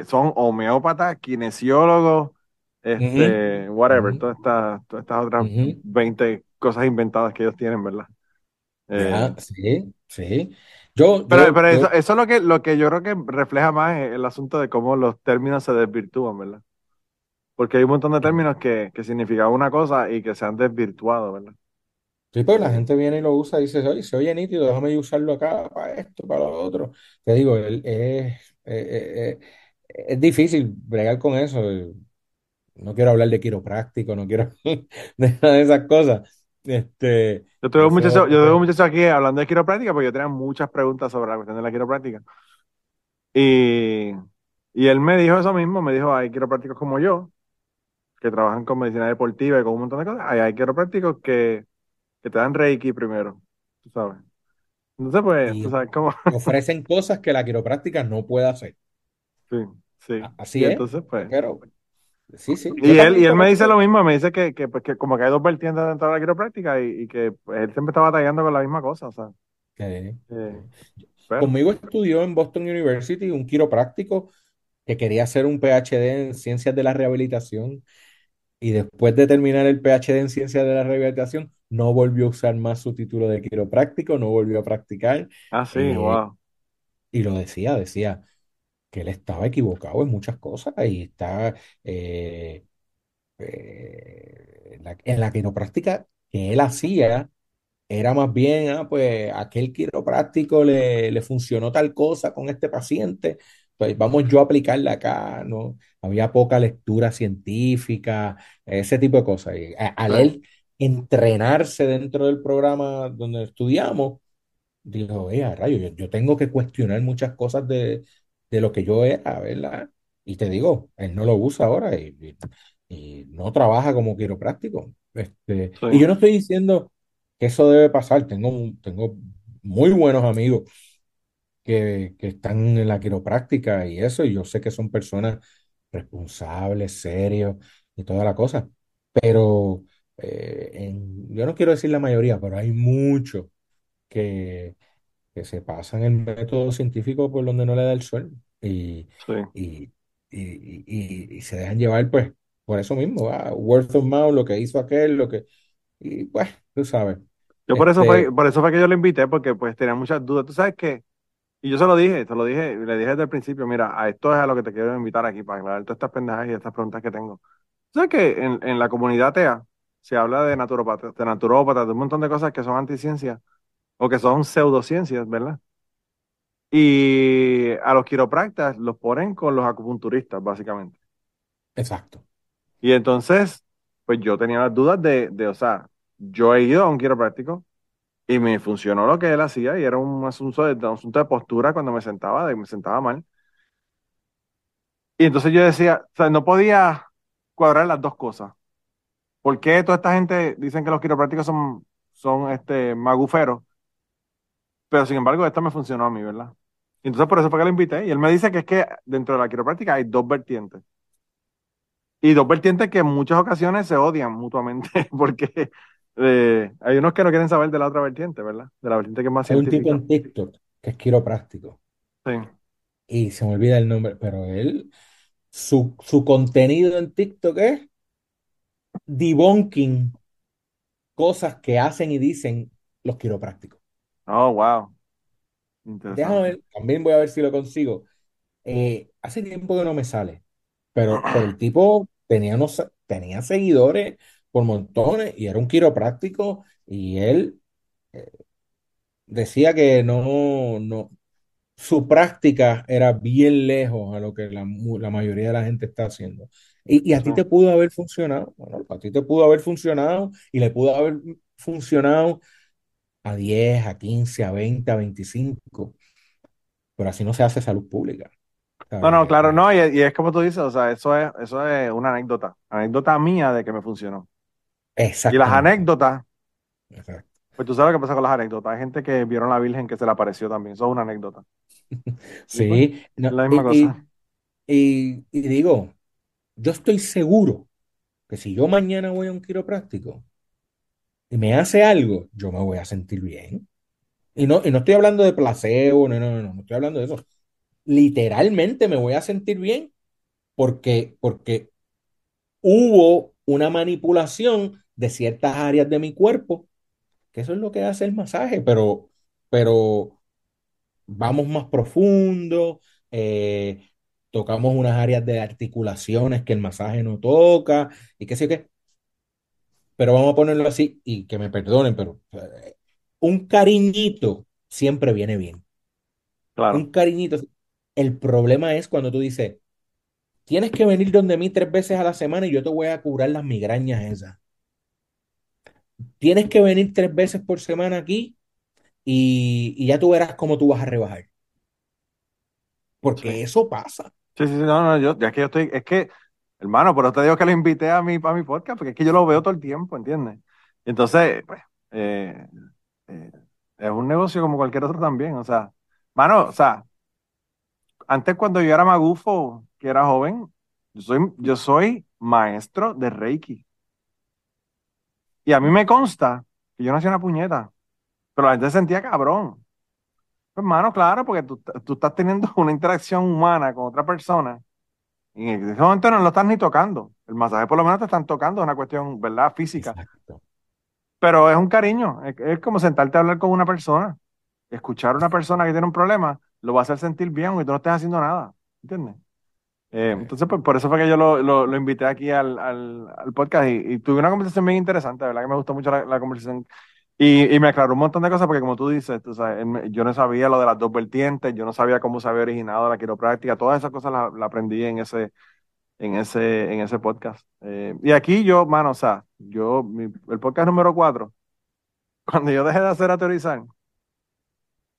S3: son homeópatas, kinesiólogos, este, whatever, todas estas, todas estas otras 20 cosas inventadas que ellos tienen, ¿verdad?
S4: Eh, sí, sí. Yo,
S3: pero, pero eso, eso, es lo que, lo que yo creo que refleja más el asunto de cómo los términos se desvirtúan, ¿verdad? Porque hay un montón de términos que, que significaban una cosa y que se han desvirtuado, ¿verdad?
S4: Sí, pues la gente viene y lo usa y dice, oye, se oye nítido, déjame usarlo acá para esto, para lo otro. Te digo, es, es, difícil bregar con eso. No quiero hablar de quiropráctico, no quiero de nada de esas cosas. Este,
S3: yo tengo muchos, yo tengo muchos aquí hablando de quiropráctica, porque yo tenía muchas preguntas sobre la cuestión de la quiropráctica. Y, y él me dijo eso mismo, me dijo, hay quiroprácticos como yo, que trabajan con medicina deportiva y con un montón de cosas. Hay, hay quiroprácticos que que te dan Reiki primero, tú sabes. Entonces, pues, tú sabes cómo.
S4: ofrecen cosas que la quiropráctica no puede hacer.
S3: Sí, sí.
S4: Así es.
S3: Entonces, pues.
S4: Pero, sí, sí.
S3: Y él, y él me dice lo mismo, me dice que, que, pues, que como que hay dos vertientes dentro de la quiropráctica y, y que pues, él siempre está batallando con la misma cosa, o sea.
S4: Eh, Conmigo estudió en Boston University un quiropráctico que quería hacer un PhD en ciencias de la rehabilitación y después de terminar el PhD en ciencias de la rehabilitación, no volvió a usar más su título de quiropráctico, no volvió a practicar.
S3: Ah, sí, wow.
S4: Y lo decía, decía que él estaba equivocado en muchas cosas y está eh, eh, en, la, quiropráctica que él hacía era más bien, ah, pues aquel quiropráctico le, le funcionó tal cosa con este paciente, pues vamos yo a aplicarla acá, ¿no? Había poca lectura científica, ese tipo de cosas. Y al él entrenarse dentro del programa donde estudiamos, dijo, eh, rayo, yo, tengo que cuestionar muchas cosas de, lo que yo era, ¿verdad? Y te digo, él no lo usa ahora y, no trabaja como quiropráctico. Este, Y yo no estoy diciendo que eso debe pasar, tengo, tengo muy buenos amigos que, están en la quiropráctica y eso, y yo sé que son personas responsables, serios y toda la cosa, pero eh, yo no quiero decir la mayoría, pero hay muchos que, que se pasan el método científico por donde no le da el sol y, y, y, se dejan llevar pues por eso mismo, word of mouth, lo que hizo aquel, lo que, y pues, tú sabes.
S3: Yo por eso fue, este por eso fue que yo lo invité, porque pues tenía muchas dudas. Tú sabes que y yo se lo dije, se lo dije, le dije desde el principio, mira, a esto es a lo que te quiero invitar aquí para aclarar todas estas pendejas y estas preguntas que tengo. ¿Sabes que en, en la comunidad TEA se habla de naturópatas, de naturópatas, de un montón de cosas que son anticiencias o que son pseudociencias, ¿verdad? Y a los quiroprácticos los ponen con los acupunturistas, básicamente.
S4: Exacto.
S3: Y entonces, pues yo tenía las dudas de, de, o sea, yo he ido a un quiropráctico y me funcionó lo que él hacía y era un asunto de, un asunto de postura cuando me sentaba, de me sentaba mal. Y entonces yo decía, o sea, no podía cuadrar las dos cosas. ¿Por qué toda esta gente dicen que los quiroprácticos son, son este, maguferos? pero sin embargo esta me funcionó a mí, ¿verdad? Entonces por eso fue que lo invité y él me dice que es que dentro de la quiropráctica hay dos vertientes. Y dos vertientes que en muchas ocasiones se odian mutuamente porque eh, hay unos que no quieren saber de la otra vertiente, ¿verdad? De la vertiente que es más
S4: Hay un tipo en TikTok que es quiropráctico.
S3: Sí.
S4: Y se me olvida el nombre, pero él, su, su contenido en TikTok es debunking cosas que hacen y dicen los quiroprácticos.
S3: Oh, wow.
S4: Déjame ver, también voy a ver si lo consigo. Eh, hace tiempo que no me sale, pero, el tipo tenía, tenía seguidores por montones y era un quiropráctico y él eh, decía que no, no, su práctica era bien lejos a lo que la, mayoría de la gente está haciendo. Y, a ti te pudo haber funcionado, bueno, a ti te pudo haber funcionado y le pudo haber funcionado a 10, a 15, a 20, a 25, pero así no se hace salud pública.
S3: No, no, claro, no, y, es como tú dices, o sea, eso es, eso es una anécdota, anécdota mía de que me funcionó.
S4: Exacto.
S3: Y las anécdotas, pues tú sabes lo que pasa con las anécdotas, hay gente que vieron a la Virgen que se le apareció también, eso es una anécdota.
S4: sí,
S3: pues, la misma cosa.
S4: Y, y digo, yo estoy seguro que si yo mañana voy a un quiropráctico y me hace algo, yo me voy a sentir bien. Y no, y no estoy hablando de placebo, no, no, no, no estoy hablando de eso literalmente me voy a sentir bien porque, porque hubo una manipulación de ciertas áreas de mi cuerpo, que eso es lo que hace el masaje, pero, pero vamos más profundo, eh, tocamos unas áreas de articulaciones que el masaje no toca y qué sé qué. Pero vamos a ponerlo así y que me perdonen, pero eh, un cariñito siempre viene bien.
S3: Claro.
S4: Un cariñito. El problema es cuando tú dices, tienes que venir donde mí tres veces a la semana y yo te voy a curar las migrañas esas. Tienes que venir tres veces por semana aquí y, ya tú verás cómo tú vas a rebajar. Porque eso pasa.
S3: Sí, sí, sí, no, no, yo, ya que yo estoy, es que, hermano, por eso te digo que lo invité a mi, a mi podcast, porque es que yo lo veo todo el tiempo, ¿entiendes? Entonces, pues, eh, eh, es un negocio como cualquier otro también, o sea, mano, o sea, antes cuando yo era magufo, que era joven, yo soy, yo soy maestro de Reiki. Y a mí me consta que yo no hacía una puñeta, pero la gente se sentía cabrón. Pues, hermano, claro, porque tú, estás teniendo una interacción humana con otra persona y en ese momento no lo estás ni tocando. El masaje por lo menos te están tocando, es una cuestión, ¿verdad? Física. Pero es un cariño, es, es, como sentarte a hablar con una persona, escuchar a una persona que tiene un problema lo va a hacer sentir bien aunque tú no estés haciendo nada. ¿Entiendes? Eh, entonces, pues, por eso fue que yo lo, lo, invité aquí al, al, podcast y, tuve una conversación bien interesante, ¿verdad? Que me gustó mucho la, conversación. Y, y, me aclaró un montón de cosas porque, como tú dices, tú sabes, yo no sabía lo de las dos vertientes, yo no sabía cómo se había originado la quiropráctica, todas esas cosas las la aprendí en ese, en ese, en ese podcast. Eh, y aquí yo, mano, o sea, yo, el podcast número cuatro, cuando yo dejé de hacer aterrizar,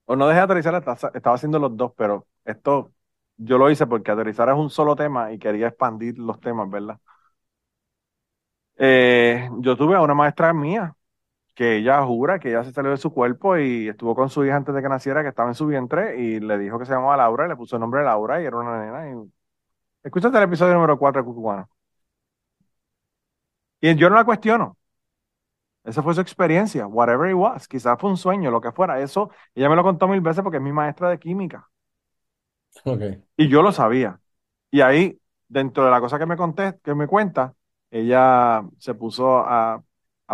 S3: o no dejé de aterrizar, estaba haciendo los dos, pero esto yo lo hice porque aterrizar es un solo tema y quería expandir los temas, ¿verdad? Eh, yo tuve a una maestra mía que ella jura que ella se salió de su cuerpo y estuvo con su hija antes de que naciera, que estaba en su vientre, y le dijo que se llamaba Laura y le puso el nombre de Laura y era una nena. Y... Escúchate el episodio número 4 de Cucubano. Y yo no la cuestiono. Esa fue su experiencia, whatever it was. Quizás fue un sueño, lo que fuera. Eso, ella me lo contó mil veces porque es mi maestra de química. Y yo lo sabía. Y ahí, dentro de la cosa que me conté, que me cuenta, ella se puso a,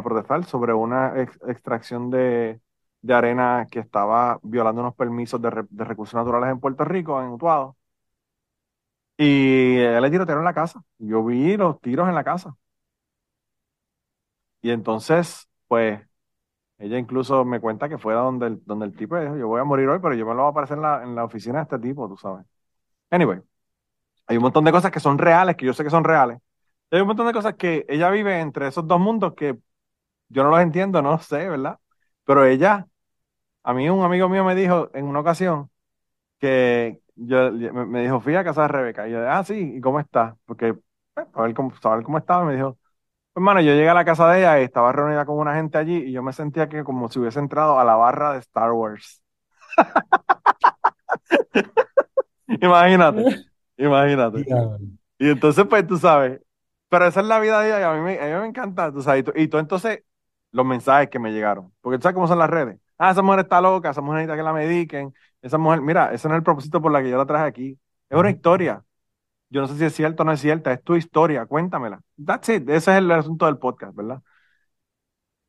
S3: protestar sobre una extracción de, arena que estaba violando unos permisos de, recursos naturales en Puerto Rico, en Utuado. Y ella le tirotearon en la casa. Yo vi los tiros en la casa. Y entonces, pues, ella incluso me cuenta que fue donde el, donde el tipo dijo, yo voy a morir hoy, pero yo me lo voy a aparecer en la, en la oficina de este tipo, tú sabes. Anyway, hay un montón de cosas que son reales, que yo sé que son reales. hay un montón de cosas que ella vive entre esos dos mundos que yo no los entiendo, no sé, ¿verdad? Pero ella, a mí un amigo mío me dijo en una ocasión que yo, me, dijo, fui a casa de Rebeca. Y yo, ah, sí, ¿y cómo está? Porque, pues, ver cómo, saber cómo estaba, me dijo, Hermano, yo llegué a la casa de ella y estaba reunida con una gente allí y yo me sentía que como si hubiese entrado a la barra de Star Wars. imagínate, imagínate. Y entonces, pues tú sabes, pero esa es la vida de ella y a mí me, a mí me encanta, tú sabes. Y tú, entonces, los mensajes que me llegaron, porque tú sabes cómo son las redes. Ah, esa mujer está loca, esa mujer necesita que la mediquen. Esa mujer, mira, ese no es el propósito por la que yo la traje aquí. Es una historia. Yo no sé si es cierto o no es cierta, es tu historia, cuéntamela. That's it, ese es el asunto del podcast, ¿verdad?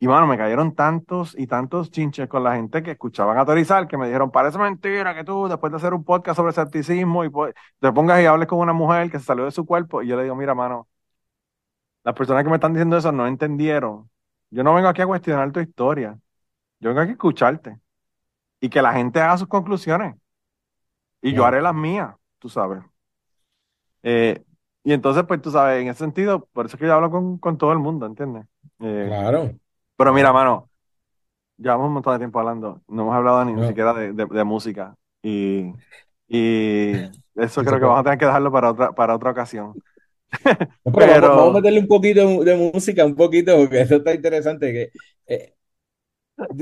S3: Y bueno, me cayeron tantos y tantos chinches con la gente que escuchaban a Torizal que me dijeron, parece mentira que tú, después de hacer un podcast sobre escepticismo, y pues, te pongas y hables con una mujer que se salió de su cuerpo. Y yo le digo, mira, mano, las personas que me están diciendo eso no entendieron. Yo no vengo aquí a cuestionar tu historia. Yo vengo aquí a escucharte. Y que la gente haga sus conclusiones. Y yo haré las mías, tú sabes. Eh, y entonces, pues tú sabes, en ese sentido, por eso es que yo hablo con, con todo el mundo, ¿entiendes?
S4: Eh, claro.
S3: Pero mira, mano, llevamos un montón de tiempo hablando. No hemos hablado ni, siquiera de, de, música. Y, y eso creo que vamos a tener que dejarlo para otra, para otra ocasión.
S4: pero, vamos, a meterle un poquito de música, un poquito, porque eso está interesante. Que, eh,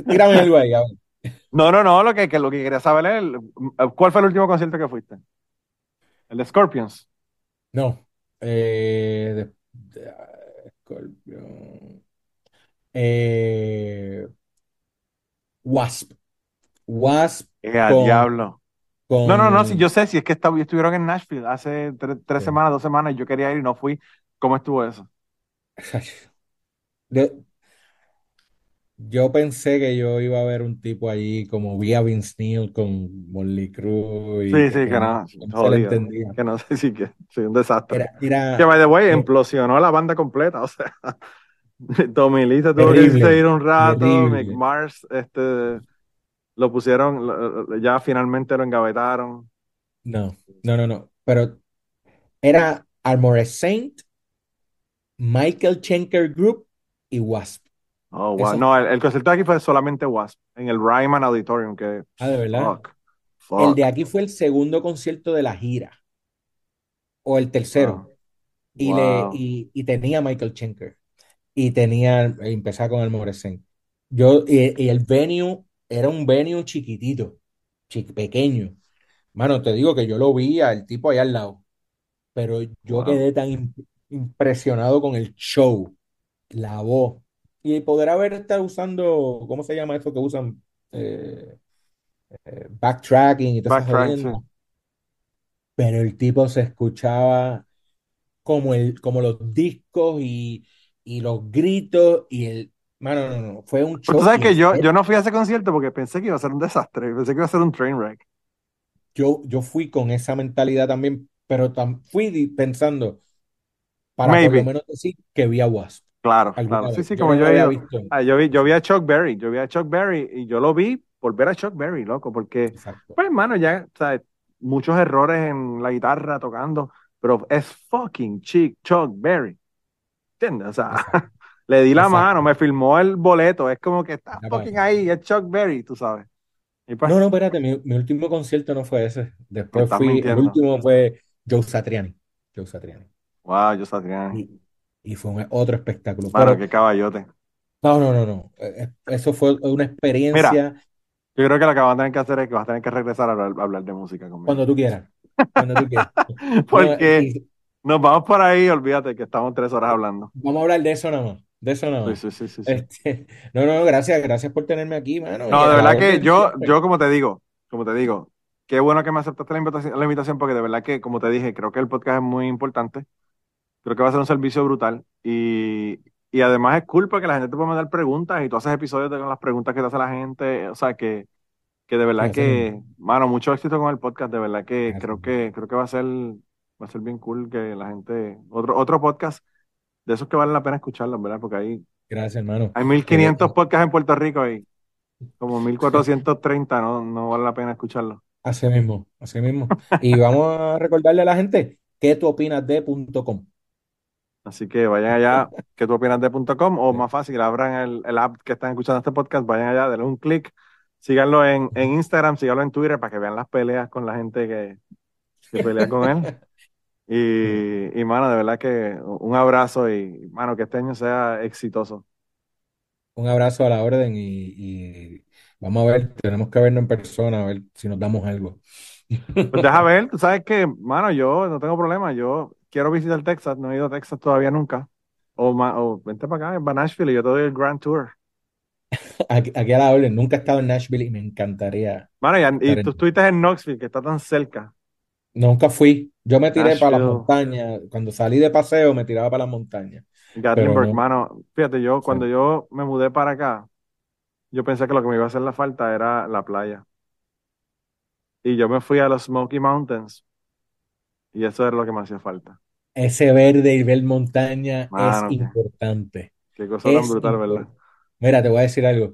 S4: tírame algo ahí, a ver.
S3: No, no, no, lo que, que, lo que quería saber es, ¿cuál fue el último concierto que fuiste? ¿El de Scorpions?
S4: No. Eh, de, Scorpions. Eh, Wasp. Wasp.
S3: Eh, diablo. No, no, no, si yo sé, si es que estuvieron en Nashville hace tres, semanas, dos semanas, y yo quería ir y no fui. ¿Cómo estuvo eso?
S4: yo pensé que yo iba a ver un tipo allí como vi a Vince Neil con Molly Cruz.
S3: Y sí, sí, que, no, no se entendía. Que no sé si que sí, un desastre. que, by the way, implosionó la banda completa, o sea. Tommy Lee tuvo que ir un rato, Mick Mars, este, lo pusieron, ya finalmente lo engavetaron.
S4: No, no, no, no, pero era Armored Saint, Michael Schenker Group y Wasp.
S3: Oh, wow. No, el, concierto de aquí fue solamente Wasp, en el Ryman Auditorium, que...
S4: Ah, de verdad. El de aquí fue el segundo concierto de la gira. O el tercero. Y, le, y, y tenía Michael Schenker y tenía, empezaba con el Morecén. Yo, y, el venue era un venue chiquitito, pequeño. Mano, te digo que yo lo vi al tipo allá al lado, pero yo quedé tan impresionado con el show, la voz, y poder haber estado usando, ¿cómo se llama eso que usan? Eh, eh, backtracking y todo eso. Pero el tipo se escuchaba como, el, como los discos y, y los gritos y el... Mano, no, no, fue un show.
S3: Tú sabes que yo, yo no fui a ese concierto porque pensé que iba a ser un desastre, pensé que iba a ser un train wreck.
S4: Yo, yo fui con esa mentalidad también, pero fui pensando, para por lo menos decir que vi a Wasp.
S3: Claro, claro. Sí, sí, como yo, había visto. Ah, yo, vi, yo vi a Chuck Berry, yo vi a Chuck Berry y yo lo vi por ver a Chuck Berry, loco, porque, pues, hermano, ya, ¿sabes? muchos errores en la guitarra tocando, pero es fucking Chuck Berry. ¿Entiendes? O sea, le di la mano, me filmó el boleto, es como que está fucking ahí, es Chuck Berry, tú sabes.
S4: Pues no, no, espérate, mi, último concierto no fue ese. Después fui, el último fue Joe Satriani. Joe Satriani.
S3: Wow, Joe Satriani.
S4: Y, fue otro espectáculo.
S3: Claro, qué caballote.
S4: No, no, no, no. Eh, eh, eso fue una experiencia. Mira,
S3: yo creo que lo que vas a tener que hacer es que vas a tener que regresar a hablar, de música conmigo.
S4: Cuando tú quieras. Cuando tú quieras.
S3: Porque nos vamos por ahí, olvídate que estamos tres horas hablando.
S4: Vamos a hablar de eso nada De eso nada
S3: Sí, sí, sí,
S4: este, no, no, gracias, gracias por tenerme aquí, mano.
S3: No, de verdad que yo, yo como te digo, como te digo, qué bueno que me aceptaste la invitación, la invitación, porque de verdad que, como te dije, creo que el podcast es muy importante. Creo que va a ser un servicio brutal. Y, y además es cool porque la gente te puede mandar preguntas y tú haces episodios con las preguntas que te hace la gente. O sea, que, que de verdad que, mano, mucho éxito con el podcast. De verdad que creo que creo que va a ser va a ser bien cool que la gente, otro, otro podcast de esos que vale la pena escucharlos, ¿verdad? Porque ahí
S4: Gracias, hermano.
S3: Hay 1500 podcasts en Puerto Rico y como 1430, no, no vale la pena escucharlos.
S4: Así mismo, así mismo. Y vamos a recordarle a la gente que tú opinas de.com.
S3: Así que vayan allá, que tú opinas de.com o más fácil, abran el, el, app que están escuchando este podcast, vayan allá, denle un clic, síganlo en, en Instagram, síganlo en Twitter para que vean las peleas con la gente que, que pelea con él. Y, y, mano, de verdad que un abrazo y, mano, que este año sea exitoso.
S4: un abrazo a la orden y, vamos a ver, tenemos que vernos en persona, a ver si nos damos algo.
S3: Pues deja ver, tú sabes que, mano, yo no tengo problema, yo quiero visitar Texas, no he ido a Texas todavía nunca. O, o vente para acá, en Nashville y yo te doy el Grand Tour.
S4: Aquí, a la orden, nunca he estado en Nashville y me encantaría.
S3: Mano, y, tú estuviste en Knoxville, que está tan cerca.
S4: Nunca fui. Yo me tiré para las montañas. Cuando salí de paseo, me tiraba para las montañas.
S3: Gatlinburg, hermano, fíjate, yo cuando yo me mudé para acá, yo pensé que lo que me iba a hacer la falta era la playa. Y yo me fui a los Smoky Mountains y eso era lo que me hacía falta.
S4: Ese verde y ver montaña es importante.
S3: Qué cosa tan brutal, ¿verdad?
S4: Mira, te voy a decir algo.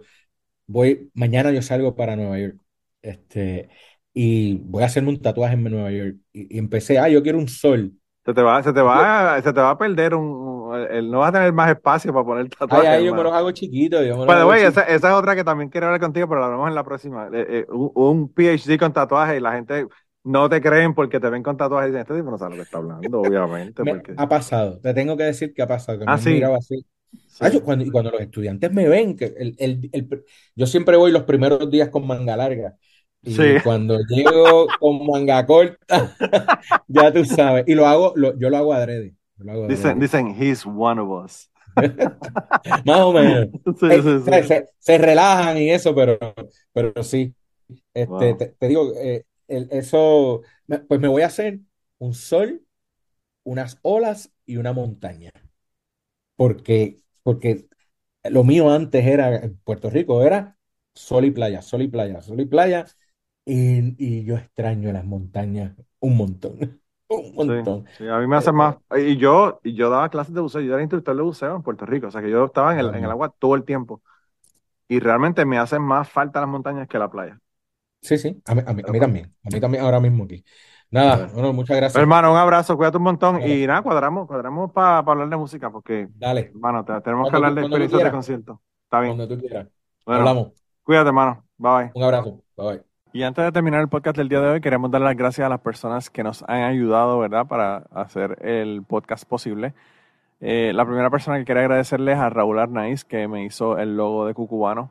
S4: Voy, mañana yo salgo para Nueva York. Este, y voy a hacerme un tatuaje en Nueva York. Y, empecé, ah, yo quiero un sol.
S3: Se te va, se te va, se te va a perder un, el, no vas a tener más espacio para poner tatuajes.
S4: Ay, ay, yo me los hago chiquitos.
S3: Bueno, esa, esa, es otra que también quiero hablar contigo, pero la veremos en la próxima. Eh, eh, un, PhD con tatuajes y la gente no te creen porque te ven con tatuajes y dicen, este tipo no sabe lo que está hablando, obviamente. porque...
S4: Ha pasado, te tengo que decir que ha pasado. Que
S3: ah, sí.
S4: así. cuando, y cuando los estudiantes me ven, que el, el, el, yo siempre voy los primeros días con manga larga. Y cuando llego con manga corta, ya tú sabes. Y lo hago, yo lo hago adrede.
S3: dicen, dicen, he's one of us.
S4: Más o menos. Eh, se, relajan y eso, pero, pero sí. Este, te, digo, eh, eso, pues me voy a hacer un sol, unas olas y una montaña. Porque, porque lo mío antes era, en Puerto Rico, era sol y playa, sol y playa, sol y playa y, yo extraño las montañas un montón. Un montón.
S3: Sí, a mí me hace eh, más. Y yo, y yo daba clases de buceo, yo era instructor de buceo en Puerto Rico, o sea que yo estaba en el, en el agua todo el tiempo. Y realmente me hacen más falta las montañas que la playa.
S4: Sí, sí, a mí, a mí, también. A mí también ahora mismo aquí. Nada, bueno, muchas gracias.
S3: Hermano, un abrazo, cuídate un montón. Y nada, cuadramos, cuadramos para hablar de música, porque,
S4: Dale.
S3: hermano, tenemos que hablar de experiencias de concierto. Está bien.
S4: Cuando tú quieras.
S3: Hablamos. Cuídate, hermano. Bye bye.
S4: Un abrazo. Bye bye.
S3: Y antes de terminar el podcast del día de hoy, queremos dar las gracias a las personas que nos han ayudado, ¿verdad?, para hacer el podcast posible. Eh, la primera persona que quería agradecerles a Raúl Arnaiz, que me hizo el logo de Cucubano.